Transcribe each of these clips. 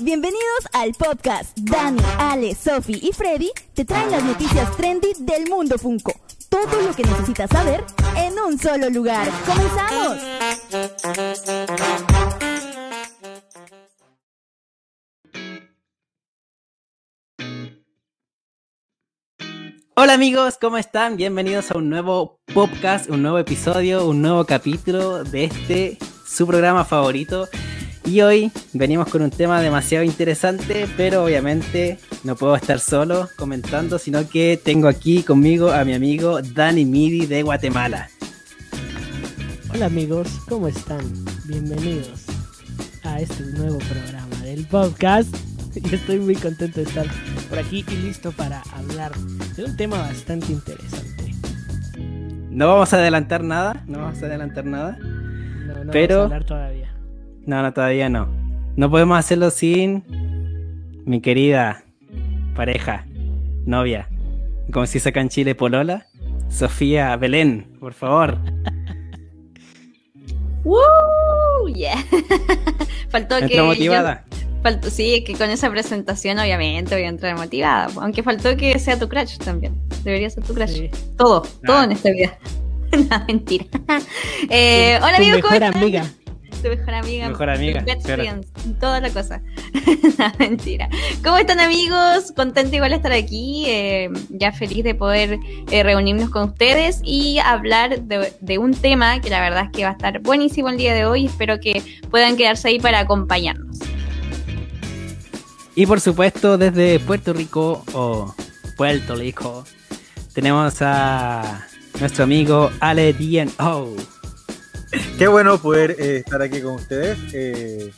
Bienvenidos al podcast. Dani, Ale, Sophie y Freddy te traen las noticias trendy del mundo Funko. Todo lo que necesitas saber en un solo lugar. ¡Comenzamos! Hola amigos, ¿cómo están? Bienvenidos a un nuevo podcast, un nuevo episodio, un nuevo capítulo de este su programa favorito. Y hoy venimos con un tema demasiado interesante, pero obviamente no puedo estar solo comentando, sino que tengo aquí conmigo a mi amigo Dani Midi de Guatemala. Hola amigos, ¿cómo están? Bienvenidos a este nuevo programa del podcast. Y estoy muy contento de estar por aquí y listo para hablar de un tema bastante interesante. No vamos a adelantar nada, no vamos a adelantar nada. No, no Pero- vamos a hablar todavía. No, no, todavía no. No podemos hacerlo sin mi querida pareja, novia, como si saca en Chile Polola, Sofía Belén, por favor. ¡Woo! Yeah. Faltó que. Yo- motivada. faltó, sí, que con esa presentación, obviamente, voy a entrar motivada. Aunque faltó que sea tu crush también. Debería ser tu crush. Sí. Todo, todo Ah. en esta vida. no, mentira. Eh, hola, tu amigos, ¿cómo mejor están? amiga. Tu mejor amiga. Mejor amiga, best claro. toda la cosa. no, mentira. ¿Cómo están, amigos? Contento igual de estar aquí. eh, ya feliz de poder eh, reunirnos con ustedes y hablar de, de un tema que la verdad es que va a estar buenísimo el día de hoy. Espero que puedan quedarse ahí para acompañarnos. Y por supuesto, desde Puerto Rico o Puerto Rico, tenemos a nuestro amigo Ale DNO. Qué bueno poder eh, estar aquí con ustedes. Eh,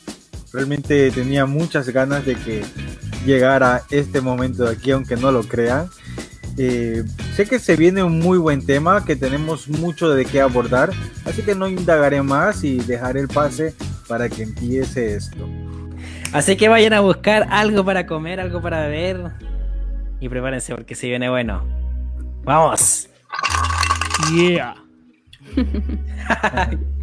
realmente tenía muchas ganas de que llegara este momento de aquí, aunque no lo crean. Eh, sé que se viene un muy buen tema, que tenemos mucho de qué abordar, así que no indagaré más y dejaré el pase para que empiece esto. Así que vayan a buscar algo para comer, algo para beber y prepárense porque se viene bueno. ¡Vamos! Yeah.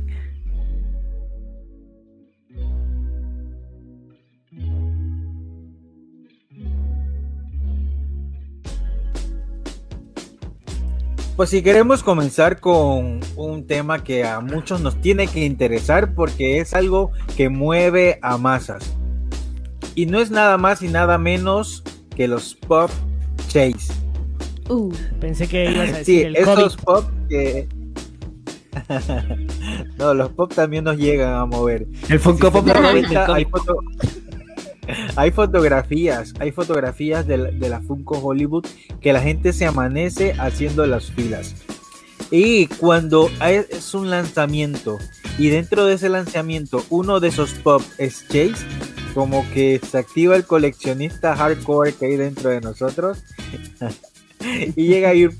Pues si queremos comenzar con un tema que a muchos nos tiene que interesar porque es algo que mueve a masas. Y no es nada más y nada menos que los pop chase. Uh, Pensé que ibas a Sí, decir el esos COVID. pop que... no, los pop también nos llegan a mover. El Funko Si Pop cuenta, hay, foto- hay fotografías, hay fotografías de la, Funko Hollywood que la gente se amanece haciendo las filas. Y cuando es un lanzamiento y dentro de ese lanzamiento uno de esos pop es Chase, como que se activa el coleccionista hardcore que hay dentro de nosotros y llega a ir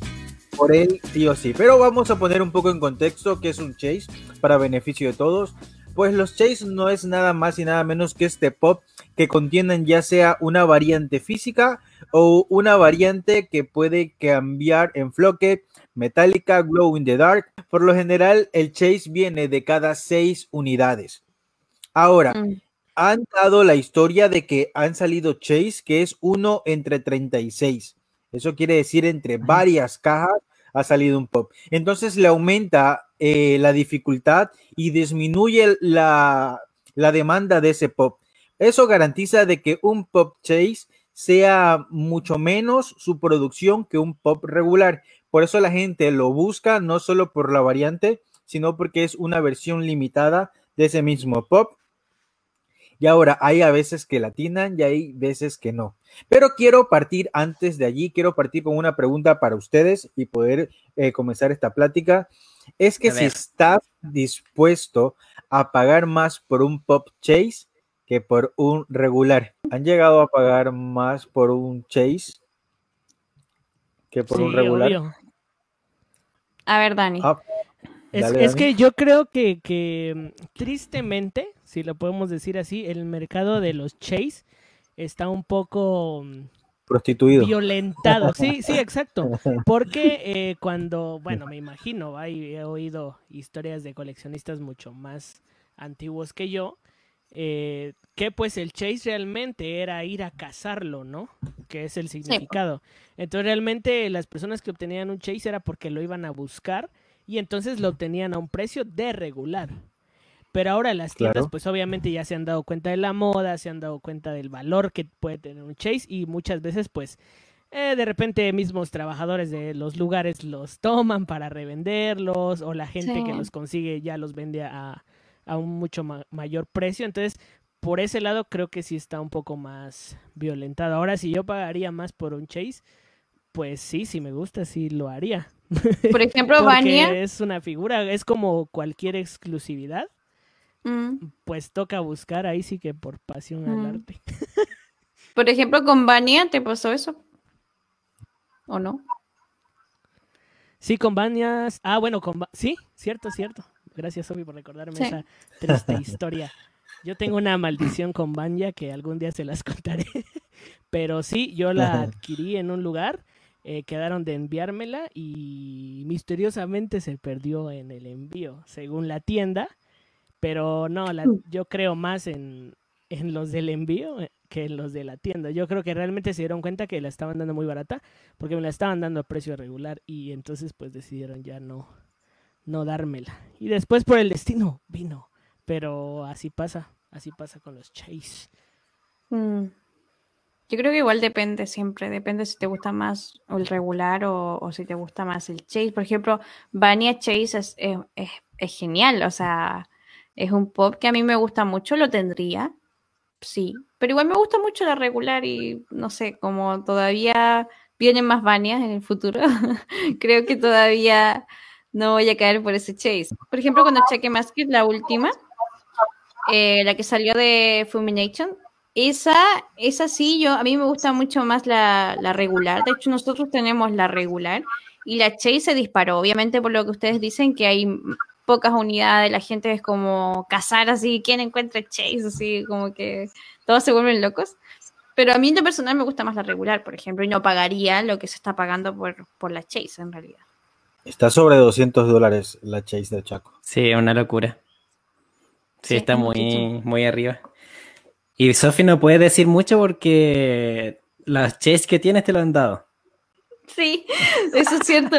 por él sí o sí. Pero vamos a poner un poco en contexto qué es un Chase para beneficio de todos. Pues los Chase no es nada más y nada menos que este pop que contienen ya sea una variante física o una variante que puede cambiar en floque, metálica, glow in the dark. Por lo general, el Chase viene de cada seis unidades. Ahora, mm. han dado la historia de que han salido Chase, que es uno entre 36. Eso quiere decir entre varias cajas ha salido un pop. Entonces le aumenta eh, la dificultad y disminuye la, la demanda de ese pop. Eso garantiza de que un pop chase sea mucho menos su producción que un pop regular. Por eso la gente lo busca no solo por la variante, sino porque es una versión limitada de ese mismo pop. Y ahora hay a veces que latinan y hay veces que no. Pero quiero partir antes de allí, quiero partir con una pregunta para ustedes y poder eh, comenzar esta plática. Es que si estás dispuesto a pagar más por un pop chase que por un regular. ¿Han llegado a pagar más por un chase que por un regular? obvio. A ver, Dani. Ah, Es, dale, es Dani. que yo creo que, que, mm, tristemente, si lo podemos decir así, el mercado de los Chase está un poco mm, prostituido. violentado. Sí, sí, exacto. Porque eh, cuando, bueno, me imagino, hay- he oído historias de coleccionistas mucho más antiguos que yo, eh, que pues el chase realmente era ir a cazarlo, ¿no? Que es el significado. Entonces realmente las personas que obtenían un chase era porque lo iban a buscar y entonces lo obtenían a un precio de regular. Pero ahora las tiendas Claro. pues obviamente ya se han dado cuenta de la moda, se han dado cuenta del valor que puede tener un chase y muchas veces pues eh, de repente mismos trabajadores de los lugares los toman para revenderlos o la gente Sí. que los consigue ya los vende a, a un mucho ma- mayor precio. Entonces, por ese lado creo que sí está un poco más violentado. Ahora, si yo pagaría más por un chase, pues sí, si me gusta, sí lo haría. Por ejemplo, Vania. es una figura, es como cualquier exclusividad, mm, pues toca buscar ahí sí que por pasión al Mm. arte. por ejemplo, con Vania, ¿te pasó eso? ¿O no? Sí, con Banias. Ah, bueno, con sí, cierto, cierto. Gracias, Sofi, por recordarme Sí. esa triste historia. Yo tengo una maldición con Banya que algún día se las contaré. Pero sí, yo la adquirí en un lugar, eh, quedaron de enviármela y misteriosamente se perdió en el envío, según la tienda. Pero no, la- yo creo más en, en los del envío eh, que en los de la tienda. Yo creo que realmente se dieron cuenta que la estaban dando muy barata porque me la estaban dando a precio regular y entonces pues decidieron ya no, no dármela. Y después por el destino vino, pero así pasa, así pasa con los Chase. Mm. Yo creo que igual depende siempre, depende si te gusta más el regular o, si te gusta más el chase. Por ejemplo, Vania Chase es genial, o sea, es un pop que a mí me gusta mucho, lo tendría, sí, pero igual me gusta mucho la regular y no sé, como todavía vienen más Vanias en el futuro, creo que todavía no voy a caer por ese chase. Por ejemplo, cuando cheque Masked, la última, eh, la que salió de Fulmination, esa, esa sí, yo, a mí me gusta mucho más la, la regular. De hecho, nosotros tenemos la regular y la Chase se disparó. Obviamente, por lo que ustedes dicen, que hay pocas unidades, la gente es como cazar así, ¿quién encuentra Chase? Así, como que todos se vuelven locos. Pero a mí en personal me gusta más la regular, por ejemplo, y no pagaría lo que se está pagando por, por la Chase en realidad. Está sobre 200 dólares la Chase de Chaco. Sí, es una locura. Sí, Sí, está muy, muy arriba. Y Sophie no puede decir mucho porque las chase que tienes te lo han dado. Sí, eso es cierto.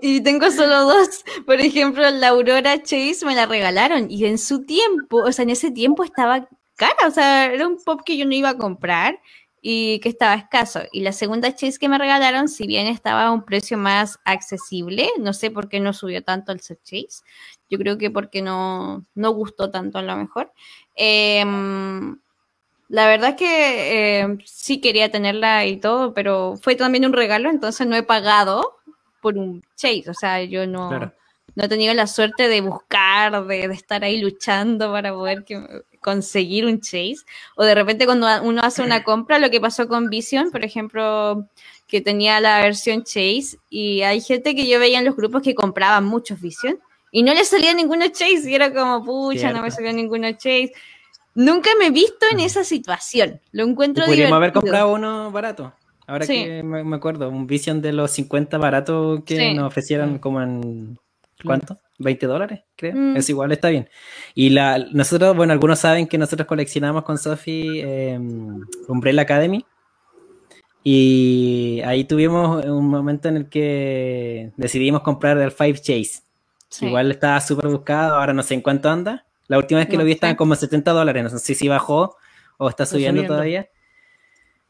Y tengo solo dos. Por ejemplo, la Aurora Chase me la regalaron y en su tiempo, o sea, en ese tiempo estaba cara, o sea, era un pop que yo no iba a comprar y que estaba escaso. Y la segunda Chase que me regalaron, si bien estaba a un precio más accesible, no sé por qué no subió tanto el set Chase. Yo creo que porque no, no gustó tanto a lo mejor. Em, la verdad es que eh, sí quería tenerla y todo, pero fue también un regalo, entonces no he pagado por un chase. O sea, yo no, Claro. No he tenido la suerte de buscar, de, de estar ahí luchando para poder que- conseguir un chase. O de repente cuando uno hace una compra, lo que pasó con Vision, por ejemplo, que tenía la versión chase, y hay gente que yo veía en los grupos que compraban muchos Vision. Y no le salía ninguno chase, y era como, pucha, no me salió ninguno chase. Nunca me he visto en esa situación. Lo encuentro Podríamos haber comprado uno barato. Ahora Sí. que me, me acuerdo, un Vision de los 50 baratos que Sí. nos ofrecieron como en... ¿Cuánto? 20 dólares, creo. Mm. Es igual, está bien. Y la, nosotros, bueno, algunos saben que nosotros coleccionamos con Sophie eh, Umbrella Academy. Y ahí tuvimos un momento en el que decidimos comprar el Five Chase. Sí. Igual estaba súper buscado, ahora no sé en cuánto anda. La última vez que No lo vi sé. estaba como 70 dólares, no sé si bajó o está Está subiendo, subiendo. todavía.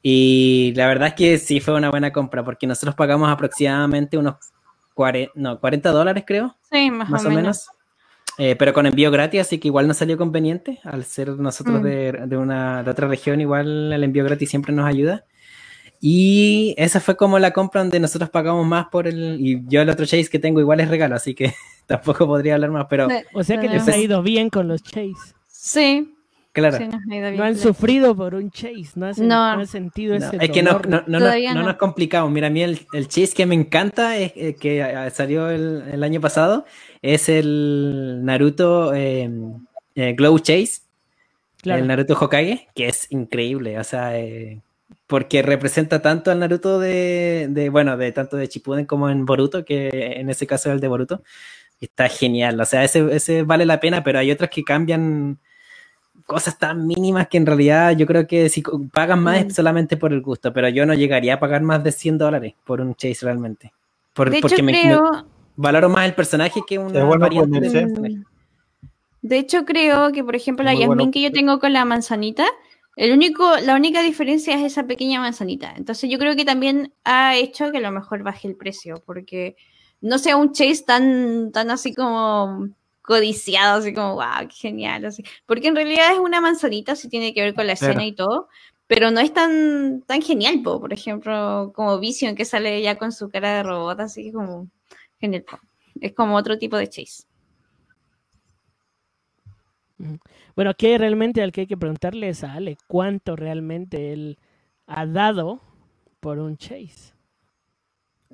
Y la verdad es que sí fue una buena compra, porque nosotros pagamos aproximadamente unos 40, no, 40 dólares creo, Sí, más, más o menos. Eh, pero con envío gratis, así que igual nos salió conveniente. Al ser nosotros Mm. de, de una de otra región, igual el envío gratis siempre nos ayuda. Y esa fue como la compra donde nosotros pagamos más por el. Y yo el otro Chase que tengo igual es regalo, así que tampoco podría hablar más, pero O sea que les ha ido bien con los Chase. sí, claro. sí, nos ha ido bien, No han claro. sufrido por un Chase, no han, sen- No. no han sentido No, ese es que no, dolor. no, no, nos, Todavía no no. nos complicamos. Mira, a mí el, el chase que me encanta, es, eh, que eh, salió el, el año pasado, es el Naruto eh, eh, Glow Chase, Claro. el Naruto Hokage, que es increíble, o sea, eh, porque representa tanto al Naruto de, de, bueno, de tanto de Shippuden como en Boruto, que en ese caso es el de Boruto. Está genial, o sea, ese, ese vale la pena, pero hay otros que cambian cosas tan mínimas que en realidad yo creo que si pagan más Mm. es solamente por el gusto, pero yo no llegaría a pagar más de 100 dólares por un Chase realmente. Por- De hecho, porque me, creo. valoro más el personaje que una bueno variante del ponerse. personaje. Mm. De hecho, creo que, por ejemplo, la bueno. que yo tengo con la manzanita, el único, la única diferencia es esa pequeña manzanita. Entonces, yo creo que también ha hecho que a lo mejor baje el precio, porque no sea un chase tan, tan así como codiciado, así como, wow, qué genial, así. Porque en realidad es una manzanita, sí tiene que ver con la escena Claro. y todo, pero no es tan, tan genial, po. por ejemplo, como Vision, que sale ya con su cara de robot, así como genial. po. Es como otro tipo de chase. Bueno, aquí realmente al que hay que preguntarle es a Ale, ¿cuánto realmente él ha dado por un chase?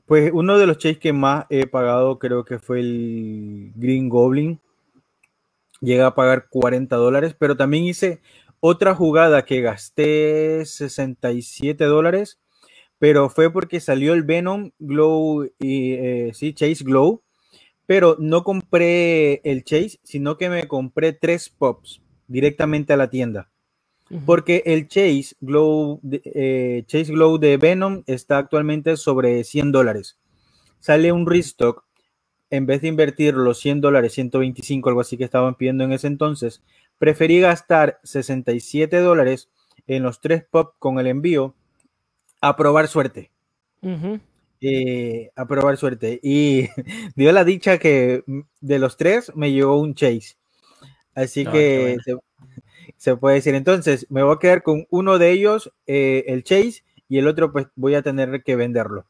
Pues uno de los chase que más he pagado creo que fue el Green Goblin. Llega a pagar 40 dólares, pero también hice otra jugada que gasté 67 dólares, pero fue porque salió el Venom Glow y eh, sí, Chase Glow, pero no compré el Chase, sino que me compré tres pops directamente a la tienda. Porque el Chase Glow, de- eh, Chase Glow de Venom está actualmente sobre 100 dólares. Sale un restock, en vez de invertir los 100 dólares, 125, algo así que estaban pidiendo en ese entonces, preferí gastar 67 dólares en los tres pop con el envío a probar suerte. Eh, a probar suerte. Y dio la dicha que de los tres me llegó un Chase. Así Ah, que se, se puede decir. Entonces, me voy a quedar con uno de ellos, eh, el Chase, y el otro, pues voy a tener que venderlo.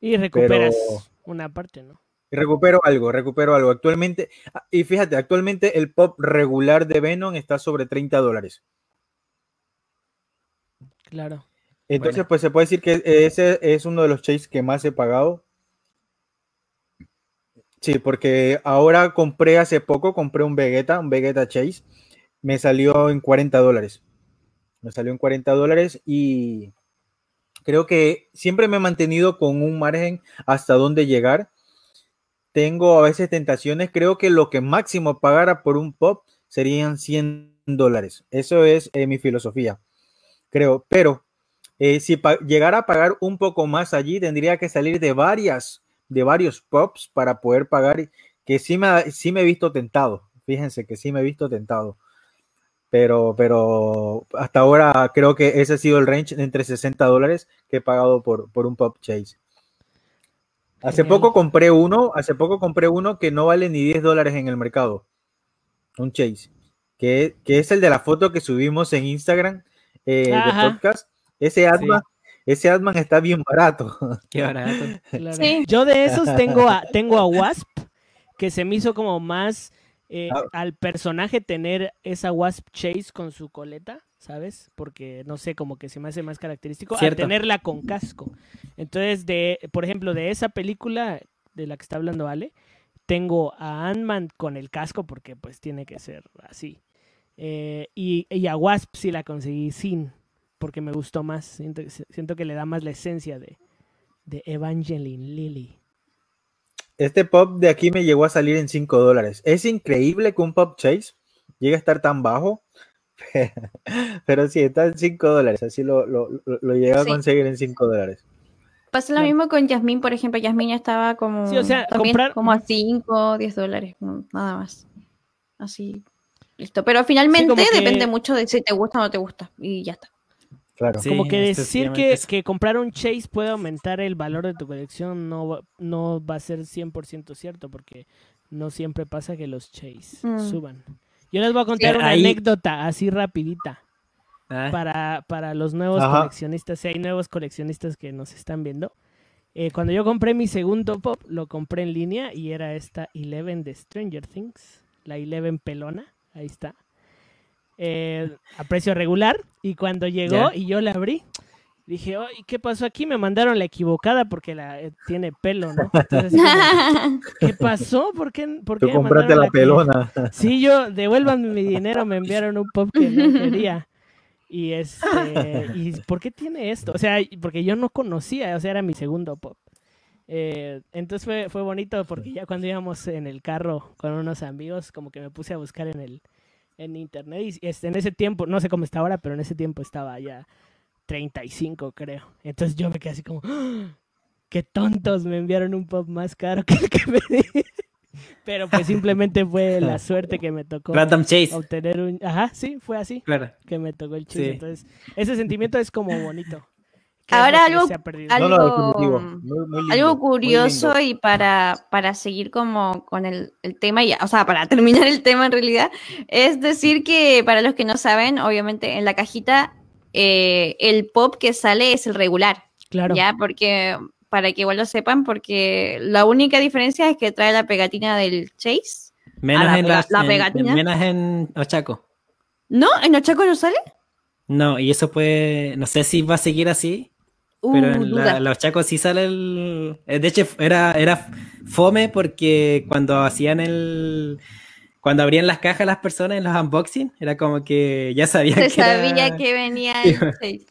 Y recuperas Pero- una parte, ¿no? Recupero algo, recupero algo. Actualmente, ah, y fíjate, actualmente el pop regular de Venom está sobre 30 dólares. Claro. Entonces, Bueno. pues se puede decir que ese es uno de los Chase que más he pagado. Sí, porque ahora compré hace poco, compré un Vegeta, un Vegeta Chase. Me salió en 40 dólares. Me salió en 40 dólares y creo que siempre me he mantenido con un margen hasta dónde llegar. Tengo a veces tentaciones. Creo que lo que máximo pagara por un pop serían 100 dólares. Eso es eh, mi filosofía. Creo, pero eh, si llegara a pagar un poco más allí, tendría que salir de varias, de varios pops para poder pagar, que sí me, sí me he visto tentado. Fíjense que sí me he visto tentado. Pero, pero hasta ahora creo que ese ha sido el range entre 60 dólares que he pagado por, por un pop chase. Hace poco compré uno, hace poco compré uno que no vale ni 10 dólares en el mercado. Un chase. Que, que es el de la foto que subimos en Instagram eh, de podcast. Ese Adman, ese Adman está bien barato. Qué barato. Claro. Sí. Yo de esos tengo a, tengo a Wasp, que se me hizo como más eh, Ah. al personaje tener esa Wasp Chase con su coleta, ¿sabes? Porque no sé, como que se me hace más característico a Cierto. tenerla con casco. Entonces, de, por ejemplo, de esa película de la que está hablando Ale, tengo a Ant-Man con el casco porque pues tiene que ser así. Eh, y, y a Wasp sí la conseguí sin, porque me gustó más. Siento, siento que le da más la esencia de, de Evangeline Lilly. Este pop de aquí me llegó a salir en 5 dólares. Es increíble que un pop chase llegue a estar tan bajo. Pero sí, está en 5 dólares. Así lo, lo, lo, lo llegué a conseguir en 5 dólares. Pasa lo No. mismo con Yasmín, por ejemplo. Yasmín estaba como, Sí, o sea, también comprar- como a 5, 10 dólares, nada más. Así, listo. Pero finalmente que- depende mucho de si te gusta o no te gusta. Y ya está. Claro. Sí, Como que decir sencillamente que, que comprar un Chase puede aumentar el valor de tu colección no, va- no va a ser 100% cierto porque no siempre pasa que los Chase Mm. suban. Yo les voy a contar una ahí- anécdota así rapidita Ah, para, para los nuevos Ajá. coleccionistas, si hay nuevos coleccionistas que nos están viendo. Eh, cuando yo compré mi segundo pop, lo compré en línea y era esta Eleven de Stranger Things, la Eleven pelona, ahí está, eh, a precio regular. Y cuando llegó y yo la abrí, dije, "Ay, ¿qué pasó aquí? Me mandaron la equivocada porque la eh, tiene pelo, ¿no? Entonces, como, ¿qué pasó? ¿Por qué, por qué Tú compraste la que- pelona. Sí, yo, devuelvan mi dinero, me enviaron un pop que no quería. Y este, ¿y por qué tiene esto? O sea, porque yo no conocía, o sea, era mi segundo pop. Eh, entonces fue, fue bonito porque ya cuando íbamos en el carro con unos amigos, como que me puse a buscar en el, en internet y este, en ese tiempo, no sé cómo está ahora, pero en ese tiempo estaba ya 35 creo. Entonces yo me quedé así como, ¡Ah! qué tontos, me enviaron un pop más caro que el que me di. Pero pues simplemente fue la suerte que me tocó Random Chase. obtener un... Ajá, sí, fue así Claro. que me tocó el chiste. Sí. Entonces, ese sentimiento es como bonito. Ahora algo- algo- No, no. Muy- muy lindo, Algo curioso y para, para seguir como con el, el tema, y, o sea, para terminar el tema en realidad, es decir que para los que no saben, obviamente en la cajita eh, el pop que sale es el regular, Claro. ya, porque para que igual lo sepan, porque la única diferencia es que trae la pegatina del Chase. Menos la en las- la en- pegatina. menos en Ochaco. ¿No? ¿En Ochaco no sale? No, y eso puede. No sé si va a seguir así. Uh, Pero en la, duda. los chacos sí sale el. eh, De hecho, era, era fome porque cuando hacían el. Cuando abrían las cajas las personas en los unboxing, era como que ya sabían Se que era- sabía que venía el Chase.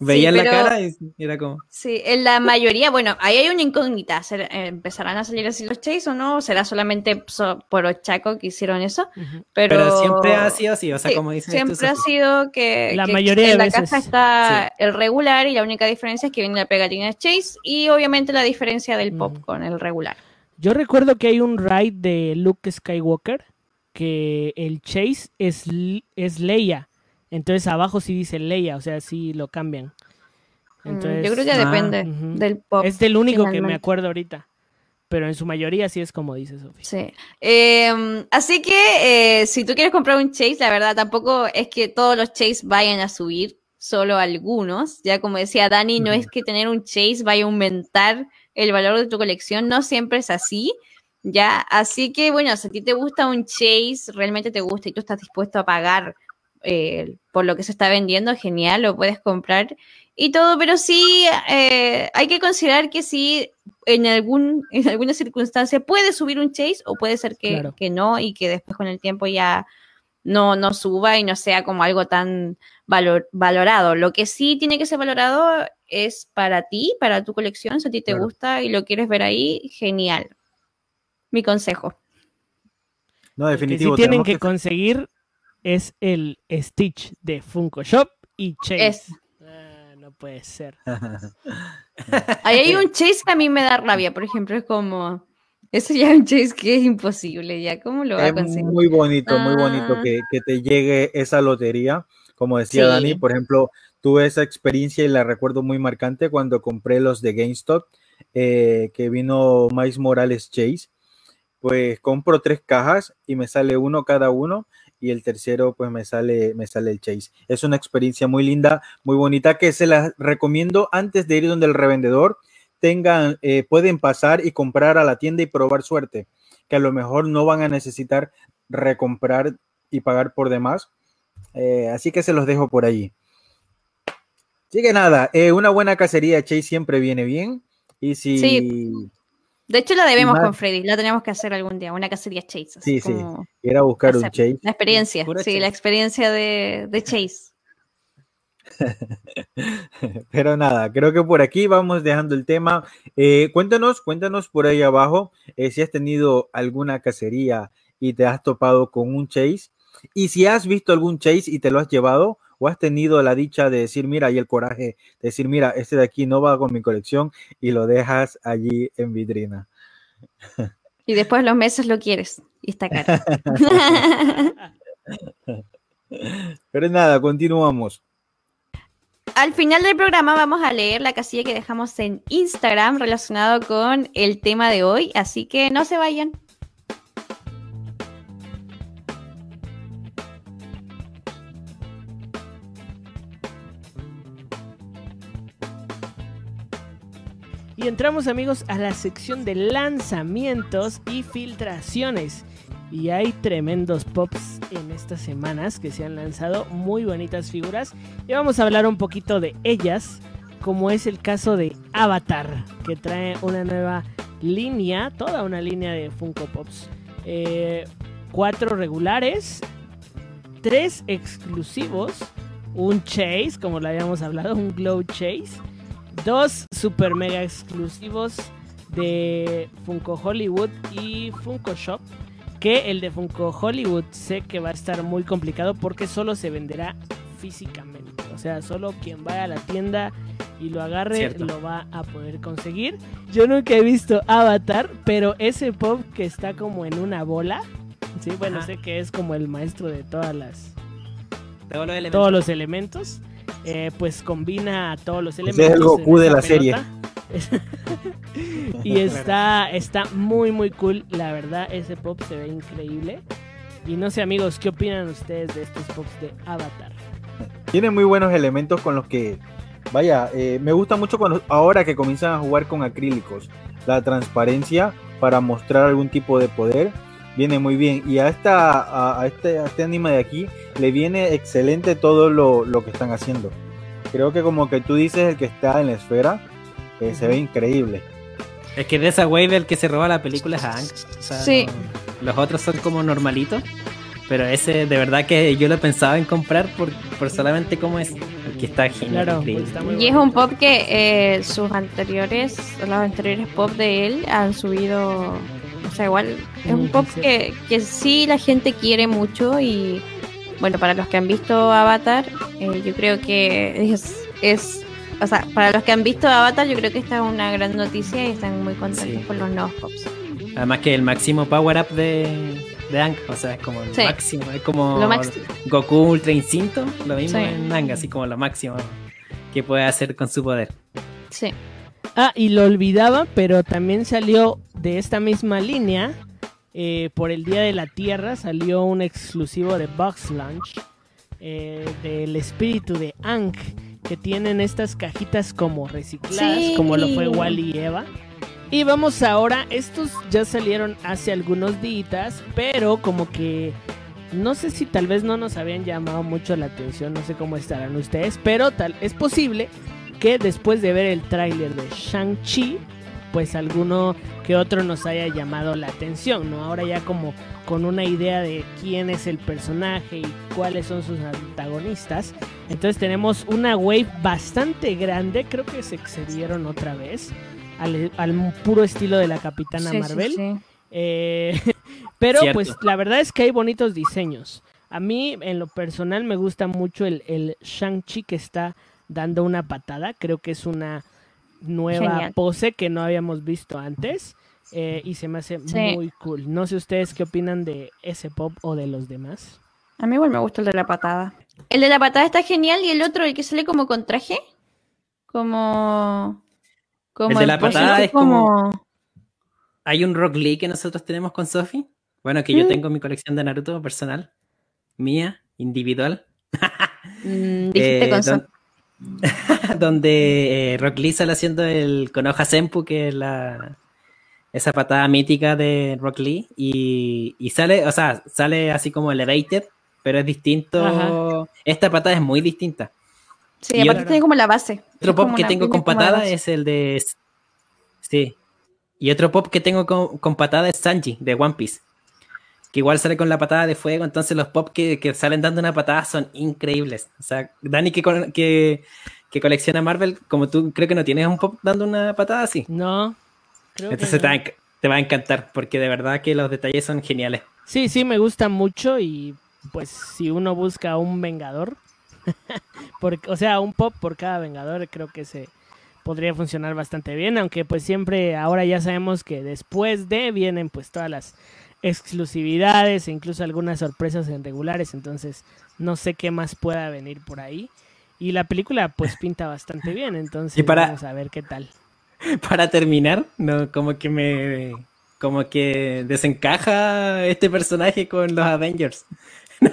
Veían Sí, la cara y era como. Sí, en la mayoría, bueno, ahí hay una incógnita. ¿ser- eh, ¿Empezarán a salir así los Chase o no? ¿O ¿Será solamente so- por Ochaco que hicieron eso? Ujú. Pero, Pero, siempre ha sido así, o sea, Sí, como dices siempre tú, ha sido que, La que mayoría de en la veces, caja está el regular y la única diferencia es que viene la pegatina de Chase y obviamente la diferencia del pop Ujú. con el regular. Yo recuerdo que hay un ride de Luke Skywalker que el Chase es, es Leia. Entonces abajo sí dice Leia, o sea, sí lo cambian. Mm, Entonces, Yo creo que Ah, depende ujú. del pop. es del único que me acuerdo ahorita. Pero en su mayoría sí es como dice Sofía. Sí. Eh, así que eh, si tú quieres comprar un Chase, la verdad tampoco es que todos los Chase vayan a subir, solo algunos. Ya como decía Dani, no es que tener un Chase vaya a aumentar el valor de tu colección, no siempre es así. Ya, así que bueno, si a ti te gusta un Chase, realmente te gusta y tú estás dispuesto a pagar eh, por lo que se está vendiendo, genial, lo puedes comprar y todo, pero sí eh, hay que considerar que sí en algún en alguna circunstancia puede subir un chase o puede ser que, Claro. que no y que después con el tiempo ya no, no suba y no sea como algo tan valor, valorado. Lo que sí tiene que ser valorado es para ti, para tu colección, si a ti te Claro. gusta y lo quieres ver ahí, genial. Mi consejo. No, El que definitivo. tienen que conseguir es el Stitch de Funko Shop y Chase. Es- Ah, no puede ser. Ahí hay un chase que a mí me da rabia, por ejemplo, es como... Eso ya es un chase que es imposible, ya. ¿Cómo lo va a Es conseguir? muy bonito, muy bonito Ah. que, que te llegue esa lotería. Como decía Sí. Dani, por ejemplo, tuve esa experiencia y la recuerdo muy marcante cuando compré los de GameStop, eh, que vino Miles Morales Chase. Pues compro tres cajas y me sale uno cada uno y el tercero pues me sale, me sale el Chase. Es una experiencia muy linda, muy bonita que se la recomiendo antes de ir donde el revendedor. Tengan, eh, pueden pasar y comprar a la tienda y probar suerte, que a lo mejor no van a necesitar recomprar y pagar por demás. Eh, así que se los dejo por allí. Así que nada, eh, una buena cacería Chase siempre viene bien. Y si. De hecho, la debemos con Freddy, la tenemos que hacer algún día, una cacería Chase. Sí, sí. como quiera buscar un Chase, La experiencia, Pura sí, Chase. la experiencia de, de Chase. Pero nada, creo que por aquí vamos dejando el tema. Eh, cuéntanos, cuéntanos por ahí abajo eh, si has tenido alguna cacería y te has topado con un chase. Y si has visto algún chase y te lo has llevado o has tenido la dicha de decir, mira, y el coraje de decir, mira, este de aquí no va con mi colección y lo dejas allí en vitrina. Y después los meses lo quieres. Y está caro. Pero nada, continuamos. Al final del programa vamos a leer la casilla que dejamos en Instagram relacionado con el tema de hoy, así que no se vayan. Y entramos amigos a la sección de lanzamientos y filtraciones. Y hay tremendos pops en estas semanas que se han lanzado, muy bonitas figuras. Y vamos a hablar un poquito de ellas, como es el caso de Avatar, que trae una nueva línea, toda una línea de Funko Pops. Eh, cuatro regulares, tres exclusivos, un Chase, como lo habíamos hablado, un Glow Chase dos super mega exclusivos de Funko Hollywood y Funko Shop Que el de Funko Hollywood sé que va a estar muy complicado porque solo se venderá físicamente. O sea, solo quien vaya a la tienda y lo agarre Cierto. lo va a poder conseguir. Yo nunca he visto Avatar, pero ese pop que está como en una bola. Sí, bueno, Ajá. sé que es como el maestro de todas las todos los elementos. Eh, pues combina todos los Ese es elementos. el Goku de la serie. y está, está muy muy cool. La verdad, ese pop se ve increíble. Y no sé amigos, ¿qué opinan ustedes de estos pops de Avatar? Tiene muy buenos elementos con los que, vaya, eh, me gusta mucho cuando ahora que comienzan a jugar con acrílicos. La transparencia para mostrar algún tipo de poder viene muy bien. Y a, esta, a, a este, a este anime de aquí le viene excelente todo lo, lo que están haciendo. Creo que como que tú dices el que está en la esfera, eh, se ve increíble. Es que de esa wave el que se roba la película es Hank. O sea, Sí. no- los otros son como normalitos. Pero ese de verdad que yo lo pensaba en comprar por, por solamente cómo es. Porque está genial. Claro, pues está Y es un pop que eh, sus anteriores, los anteriores pop de él han subido, o sea, igual es un Mm, pop que, que sí la gente quiere mucho y bueno, para los que han visto Avatar, eh, yo creo que es, es, o sea, para los que han visto Avatar, yo creo que esta es una gran noticia y están muy contentos Sí. con los nuevos pops. Además que el máximo power up de, de Hank. O sea, es como el Sí. máximo. Es como. Goku Ultra Instinto. Lo mismo Sí. en manga, así como lo máximo que puede hacer con su poder. Sí. Ah, y lo olvidaba, pero también salió de esta misma línea. eh, por el Día de la Tierra salió un exclusivo de Box Lunch eh, del espíritu de Ankh, que tienen estas cajitas como recicladas, Sí. como lo fue Wally y Eva. Y vamos ahora, estos ya salieron hace algunos días, pero como que no sé si tal vez no nos habían llamado mucho la atención, no sé cómo estarán ustedes, pero tal es posible que después de ver el tráiler de Shang-Chi, pues alguno que otro nos haya llamado la atención, ¿no? Ahora ya como con una idea de quién es el personaje y cuáles son sus antagonistas. Entonces tenemos una wave bastante grande, creo que se excedieron otra vez al, al puro estilo de la Capitana Sí, sí, Marvel. sí. Eh, pero Cierto. pues la verdad es que hay bonitos diseños. A mí en lo personal me gusta mucho el, el Shang-Chi que está dando una patada. Creo que es una nueva Genial. pose que no habíamos visto antes. eh, y se me hace Sí. muy cool. No sé ustedes qué opinan de ese pop o de los demás. A mí igual me gusta el de la patada. El de la patada está genial y el otro, el que sale como con traje, como... como El de la patada es como- como... Hay un Rock Lee que nosotros tenemos con Sophie. Bueno, que yo Mm. tengo en mi colección de Naruto personal. Mía, individual. Mm, dijiste Eh, con don- donde eh, Rock Lee sale haciendo el Konoha Senpu, que es la esa patada mítica de Rock Lee. Y, y sale, o sea, sale así como elevated, pero es distinto. Ajá. Esta patada es muy distinta. Sí, y aparte otro- tiene como la base. Otro pop que tengo con patada es el de. Sí. Y otro pop que tengo con, con patada es Sanji, de One Piece. Que igual sale con la patada de fuego. Entonces los pop que, que salen dando una patada son increíbles. O sea, Dani que, que, que colecciona Marvel, como tú creo que no tienes un pop dando una patada así. No, creo que Entonces te, no. va a enc- te va a encantar. Porque de verdad que los detalles son geniales. Sí, sí, me gusta mucho y pues si uno busca un vengador, o sea, un pop por cada vengador, creo que se podría funcionar bastante bien, aunque pues siempre ahora ya sabemos que después de vienen pues todas las exclusividades e incluso algunas sorpresas en regulares, entonces no sé qué más pueda venir por ahí. Y la película pues pinta bastante bien, entonces Y para- vamos a ver qué tal. Para terminar, no, como que me. Como que desencaja este personaje con los Avengers. No,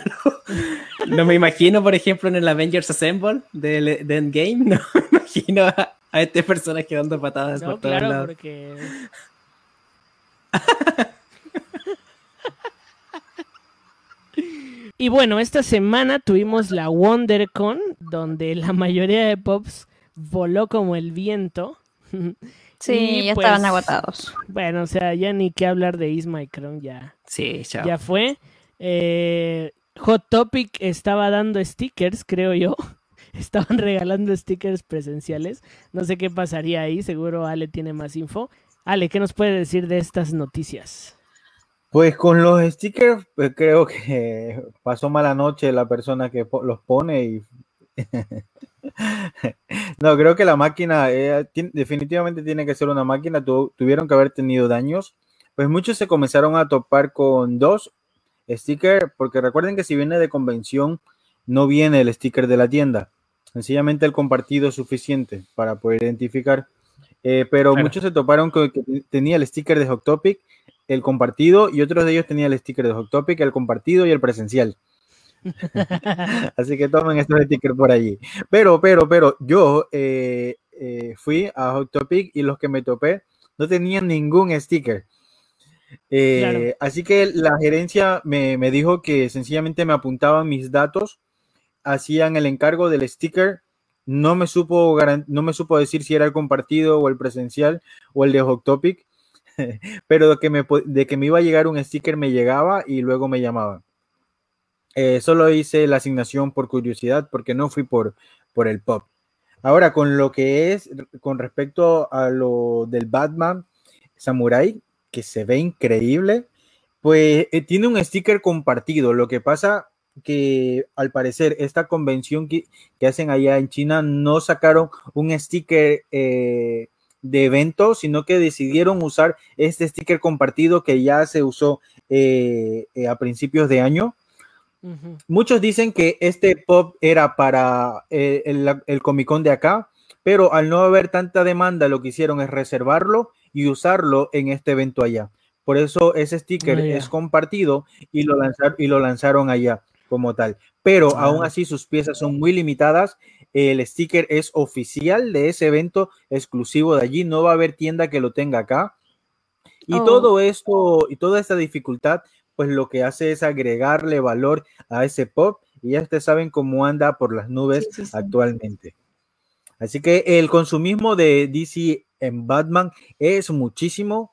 no- no me imagino, por ejemplo, en el Avengers Assemble de, de Endgame, no me imagino a, a este personaje dando patadas No, por todos claro, lados. porque... y bueno, esta semana tuvimos la WonderCon, donde la mayoría de pops voló como el viento. Sí, Y, ya pues, estaban agotados. Bueno, o sea, ya ni qué hablar de Isma y Kron, ya, Sí, chao. ya fue. Eh, Hot Topic estaba dando stickers, creo yo. Estaban regalando stickers presenciales. No sé qué pasaría ahí, seguro Ale tiene más info. Ale, ¿qué nos puede decir de estas noticias? Pues con los stickers, pues creo que pasó mala noche la persona que los pone y... no, creo que la máquina eh, definitivamente tiene que ser una máquina, tuvieron que haber tenido daños. Pues muchos se comenzaron a topar con dos stickers, porque recuerden que si viene de convención, no viene el sticker de la tienda. Sencillamente el compartido es suficiente para poder identificar. Eh, pero muchos se toparon con que tenía el sticker de Hot Topic el compartido y otros de ellos tenían el sticker de Hot Topic, el compartido y el presencial. Así que tomen estos stickers por allí. Pero, pero, pero, yo eh, eh, fui a Hot Topic y los que me topé no tenían ningún sticker. Eh, así que la gerencia me, me, dijo que sencillamente me apuntaban mis datos, hacían el encargo del sticker. No me supo, no me supo decir si era el compartido o el presencial o el de Hot Topic. pero de que, me, de que me iba a llegar un sticker me llegaba y luego me llamaban. Eh, solo hice la asignación por curiosidad porque no fui por, por el pop. Ahora, con lo que es, con respecto a lo del Batman Samurai, que se ve increíble, pues eh, tiene un sticker compartido. Lo que pasa que al parecer esta convención que, hacen allá en China no sacaron un sticker eh, de evento, sino que decidieron usar este sticker compartido que ya se usó eh, eh, a principios de año. Muchos dicen que este pop era para eh, el, Comic Con de acá, pero al no haber tanta demanda, lo que hicieron es reservarlo y usarlo en este evento allá. Por eso ese sticker ah, es compartido y lo, lanzaron, y lo lanzaron allá como tal. Pero ah. aún así sus piezas son muy limitadas el sticker es oficial de ese evento exclusivo de allí. No va a haber tienda que lo tenga acá. Y oh. todo esto y toda esta dificultad, pues lo que hace es agregarle valor a ese pop. Y ya ustedes saben cómo anda por las nubes actualmente. Así que el consumismo de DC en Batman es muchísimo.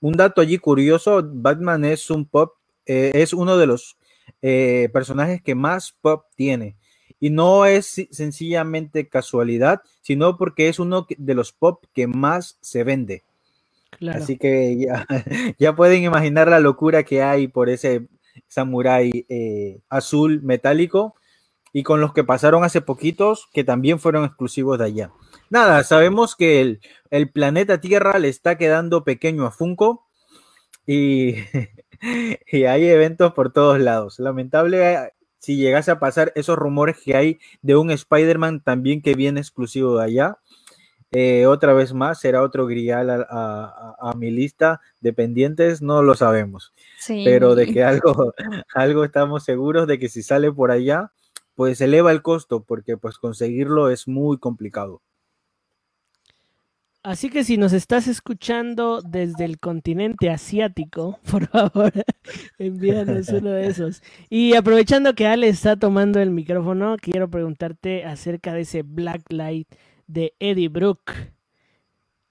Un dato allí curioso, Batman es un pop, eh, es uno de los eh, personajes que más pop tiene. Y no es sencillamente casualidad, sino porque es uno de los pop que más se vende. Así que ya, ya, pueden imaginar la locura que hay por ese samurai eh, azul metálico y con los que pasaron hace poquitos que también fueron exclusivos de allá. Nada, sabemos que el, el planeta Tierra le está quedando pequeño a Funko y, y hay eventos por todos lados. Lamentable, si llegase a pasar esos rumores que hay de un Spider-Man también que viene exclusivo de allá. Eh, otra vez más, será otro grial a, mi lista de pendientes, no lo sabemos. Pero de que algo, algo estamos seguros de que si sale por allá, pues eleva el costo, porque pues conseguirlo es muy complicado. Así que si nos estás escuchando desde el continente asiático, por favor, envíanos uno de esos. Y aprovechando que Ale está tomando el micrófono, quiero preguntarte acerca de ese Black Light de Eddie Brook.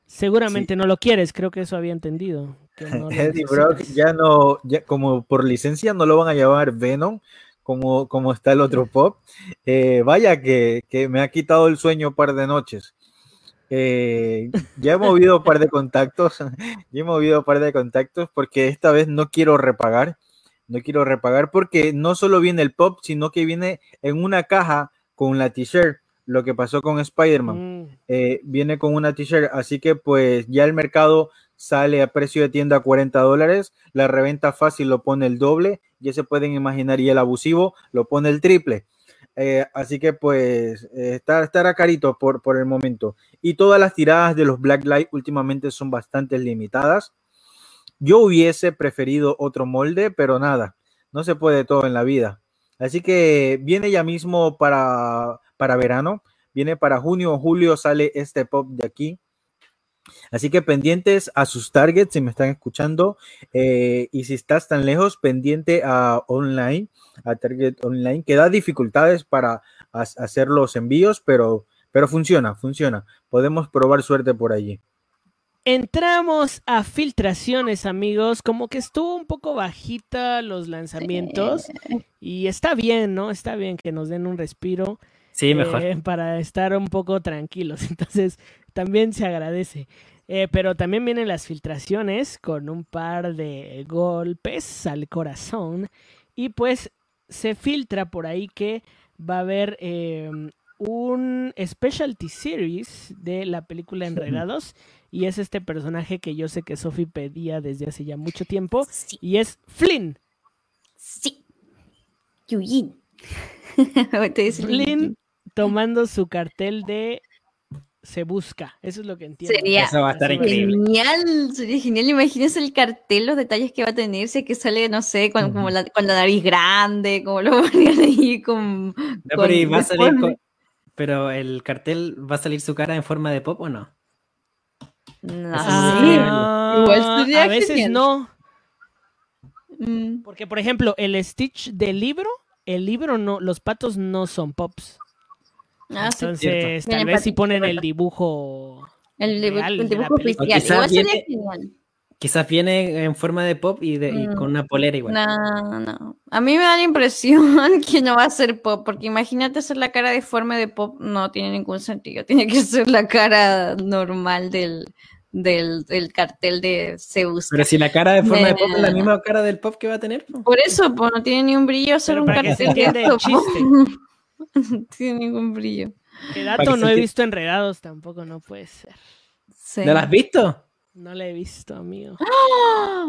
Seguramente no lo quieres, creo que eso había entendido. Eddie Brook ya no, ya como por licencia no lo van a llamar Venom, como, como está el otro pop. Eh, vaya que, que me ha quitado el sueño un par de noches. Eh, ya he movido un par de contactos, ya he movido un par de contactos porque esta vez no quiero repagar, no quiero repagar porque no solo viene el pop, sino que viene en una caja con la t-shirt, lo que pasó con Spider-Man, mm. eh, viene con una t-shirt, así que pues ya el mercado sale a precio de tienda a 40 dólares, la reventa fácil lo pone el doble, ya se pueden imaginar y el abusivo lo pone el triple. Eh, así que pues eh, estará carito por, por el momento. Y todas las tiradas de los Black Light últimamente son bastante limitadas. Yo hubiese preferido otro molde, pero nada, no se puede todo en la vida. Así que viene ya mismo para, para verano, viene para junio o julio, sale este pop de aquí. Así que pendientes a sus targets si me están escuchando. Eh, y si estás tan lejos, pendiente a online, a Target Online, que da dificultades para hacer los envíos, pero, pero funciona, funciona. Podemos probar suerte por allí. Entramos a filtraciones, amigos. Como que estuvo un poco bajita los lanzamientos. Y está bien, ¿no? Está bien que nos den un respiro. Sí, mejor. Eh, para estar un poco tranquilos. Entonces, también se agradece. Eh, pero también vienen las filtraciones con un par de golpes al corazón. Y pues se filtra por ahí que va a haber eh, un specialty series de la película Enredados. Y es este personaje que yo sé que Sophie pedía desde hace ya mucho tiempo. Sí, Y es Flynn. sí. Yuyin. Flynn tomando su cartel de Se Busca. Eso es lo que entiendo. Sería Eso va a estar increíble. Genial, sería genial. Imagínense el cartel, los detalles que va a tener, si es que sale, no sé, con, como la, con la nariz grande, como lo ponían ahí con. No, con pero, y va a salir con- pero el cartel va a salir su cara en forma de pop o no? No. Ah, Igual sería a veces genial. no. Mm, Porque, por ejemplo, el Stitch del libro, el libro no, los patos no son pops. Ah, sí. Entonces, tal vez si ponen el dibujo. El, dibu- real el de la dibujo oficial. Quizás viene-. Quizás viene en forma de pop y, de, y Mm. con una polera igual. No, no. A mí me da la impresión que no va a ser pop, porque imagínate hacer la cara deforme de pop, no tiene ningún sentido. Tiene que ser la cara normal del, del, del cartel de Busca. Pero si la cara de forma de pop es la misma cara del pop que va a tener. po. Por eso, pues, no tiene ni un brillo hacer Pero un cartel de chiste. No tiene ningún brillo. Que Para dato no he visto enredados tampoco, no puede ser. Sí. ¿No la has visto? No la he visto, amigo.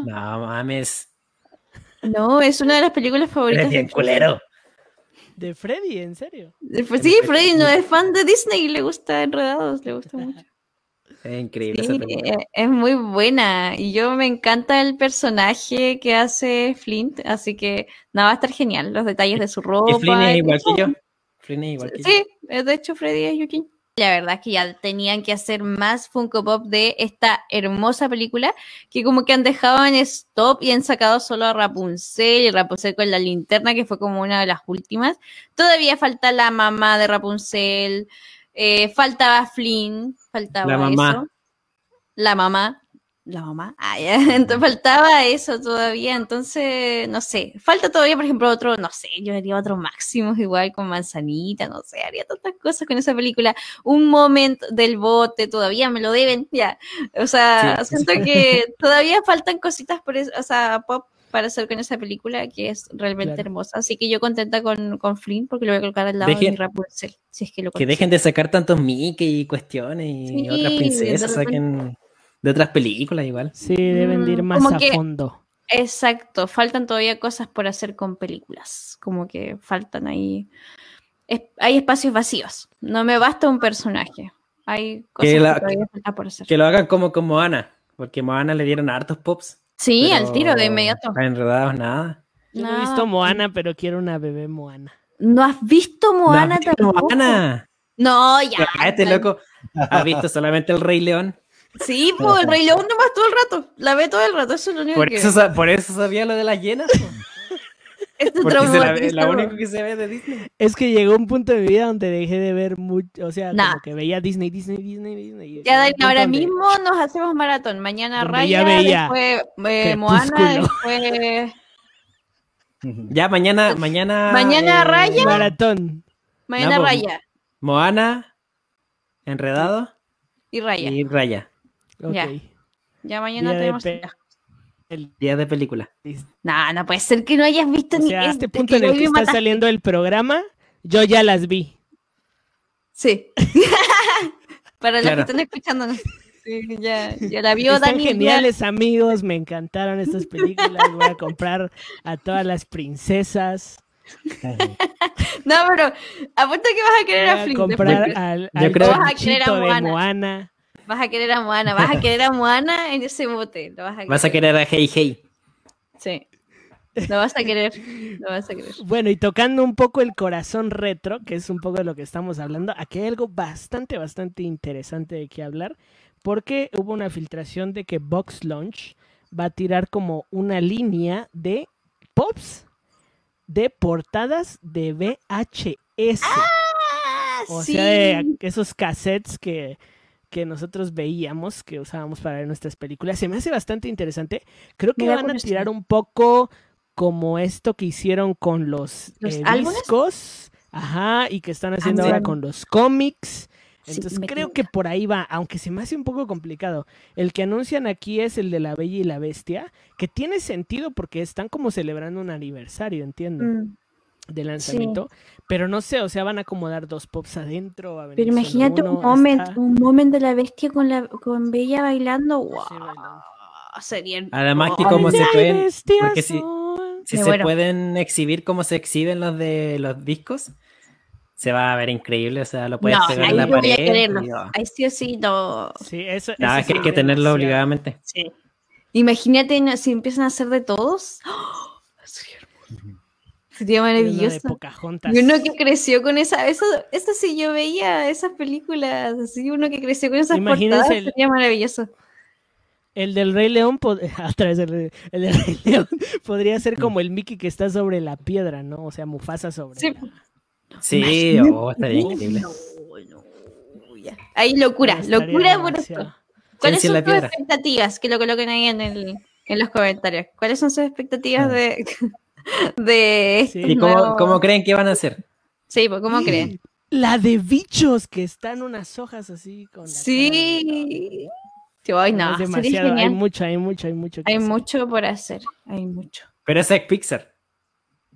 No mames. No, es una de las películas favoritas. Bien de culero. ¿De Freddy? ¿En serio? Pues sí, Freddy no es fan de Disney y le gusta Enredados, le gusta mucho. Es increíble Sí, esa película. eh, es muy buena y yo me encanta el personaje que hace Flint, así que nada, va a estar genial, los detalles de su ropa. Y Flynn es igual que yo. Flynn es igual que yo. Sí, de hecho Freddy es Yuki. La verdad es que ya tenían que hacer más Funko Pop de esta hermosa película que como que han dejado en stop y han sacado solo a Rapunzel y Rapunzel con la linterna que fue como una de las últimas. Todavía falta la mamá de Rapunzel, eh, faltaba Flynn, faltaba La mamá. eso. La mamá. La mamá. Ah, ya. Entonces faltaba eso todavía. Entonces, no sé. Falta todavía, por ejemplo, otro, no sé, yo haría otro máximo igual con manzanita, no sé, haría tantas cosas con esa película. Un momento del bote, todavía me lo deben, ya. O sea, Sí. siento que todavía faltan cositas por eso, o sea, pop para hacer con esa película que es realmente Claro. hermosa. Así que yo contenta con, con Flynn porque lo voy a colocar al lado de mi Rapunzel, si es que lo Que dejen de sacar tantos Mickey y cuestiones y Sí, otras princesas saquen de otras películas igual. Sí, deben de ir Mm, más como a que- fondo. Exacto, faltan todavía cosas por hacer con películas, como que faltan ahí, es- hay espacios vacíos, no me basta un personaje, hay cosas que, la- todavía falta por hacer. Que lo hagan como con Moana, porque Moana le dieron hartos pops. Sí, al tiro de inmediato. Enredados nada. Yo no he visto Moana, pero quiero una bebé Moana. ¿No has visto Moana ¿No has visto tampoco? Moana? No, ya. Ah, este loco ha visto solamente el Rey León. Sí, pues el Rey León nomás todo el rato, la ve todo el rato, eso es lo único Por que eso, por eso sabía lo de las llenas. po. Este la, la único que se ve de Disney. Es que llegó un punto de mi vida donde dejé de ver mucho, o sea, Nah. como que veía Disney, Disney, Disney, Disney. Ya, Dani, ahora donde- mismo nos hacemos maratón. Mañana Raya, ya veía después eh, Moana, después Ya mañana, mañana. Mañana Raya. Maratón. Mañana No, Raya Moana, Enredado y Raya. y Raya. Ya. Ya mañana Día tenemos. El- Día de película. No, no puede ser que no hayas visto o ni sea, es- este punto en el que está saliendo el programa, yo ya las vi. Sí. Para los Claro. que están escuchándonos. Sí, ya, ya la vio Están Dani. ya- geniales, amigos. Me encantaron estas películas. Voy a comprar a todas las princesas. No, pero apuesta que vas a querer Voy a a comprar al, Yo creo- Vas a querer a de Moana. Vas a querer a Moana. Vas a querer a Moana en ese bote. Lo vas a querer. Vas a querer a Hey Hey. Sí. Lo vas a querer. Lo vas a querer. Bueno, y tocando un poco el corazón retro, que es un poco de lo que estamos hablando, aquí hay algo bastante, bastante interesante de qué hablar, porque hubo una filtración de que Box Launch va a tirar como una línea de pops de portadas de VHS. o sí. sea, de esos cassettes que, que nosotros veíamos, que usábamos para ver nuestras películas. Se me hace bastante interesante. Creo que van a tirar un poco como esto que hicieron con los, ¿Los eh, discos. Ajá, y que están haciendo ahora con los cómics. Entonces creo que por ahí va, aunque se me hace un poco complicado. El que anuncian aquí es el de la Bella y la Bestia, que tiene sentido porque están como celebrando un aniversario, entiendo, Mm. De lanzamiento. Pero no sé, o sea, van a acomodar dos pops adentro. va a Pero venir imagínate un uno, momento, está- un momento de la bestia con la con Bella bailando. Wow, Sí, bailando. sería Además que Ay, como se pueden, porque si- si se pueden exhibir como se exhiben los de los discos, se va a ver increíble, o sea, lo puedes No, pegar en la pared. oh. Ahí sí o sí no. Sí, eso, No, eso es que sí hay que tenerlo obligadamente. Sí. Imagínate si empiezan a hacer de todos. ¡Oh! Sería Y uno de maravilloso. Pocahontas. Y uno que creció con esa, eso, eso sí yo veía esas películas, así uno que creció con esas Imagínense portadas el- sería maravilloso. El del Rey León, pod- otra vez el, del Rey León, podría ser como el Mickey que está sobre la piedra, ¿no? O sea, Mufasa sobre. Sí. la- Sí, oh, estaría increíble. No, no, ya. Ahí locura, locura por esto. ¿Cuáles son tus expectativas? Que lo coloquen ahí en, el, en los comentarios. ¿Cuáles son sus expectativas de, de Sí. ¿Y cómo, nuevos- cómo creen que van a hacer? Sí, pues ¿cómo creen? La de bichos que están unas hojas así con la Sí. Sí, ay, No, no, es sería demasiado, hay mucho, hay mucho, hay mucho. que Hay hacer. mucho por hacer, hay mucho. Pero ese es Pixar.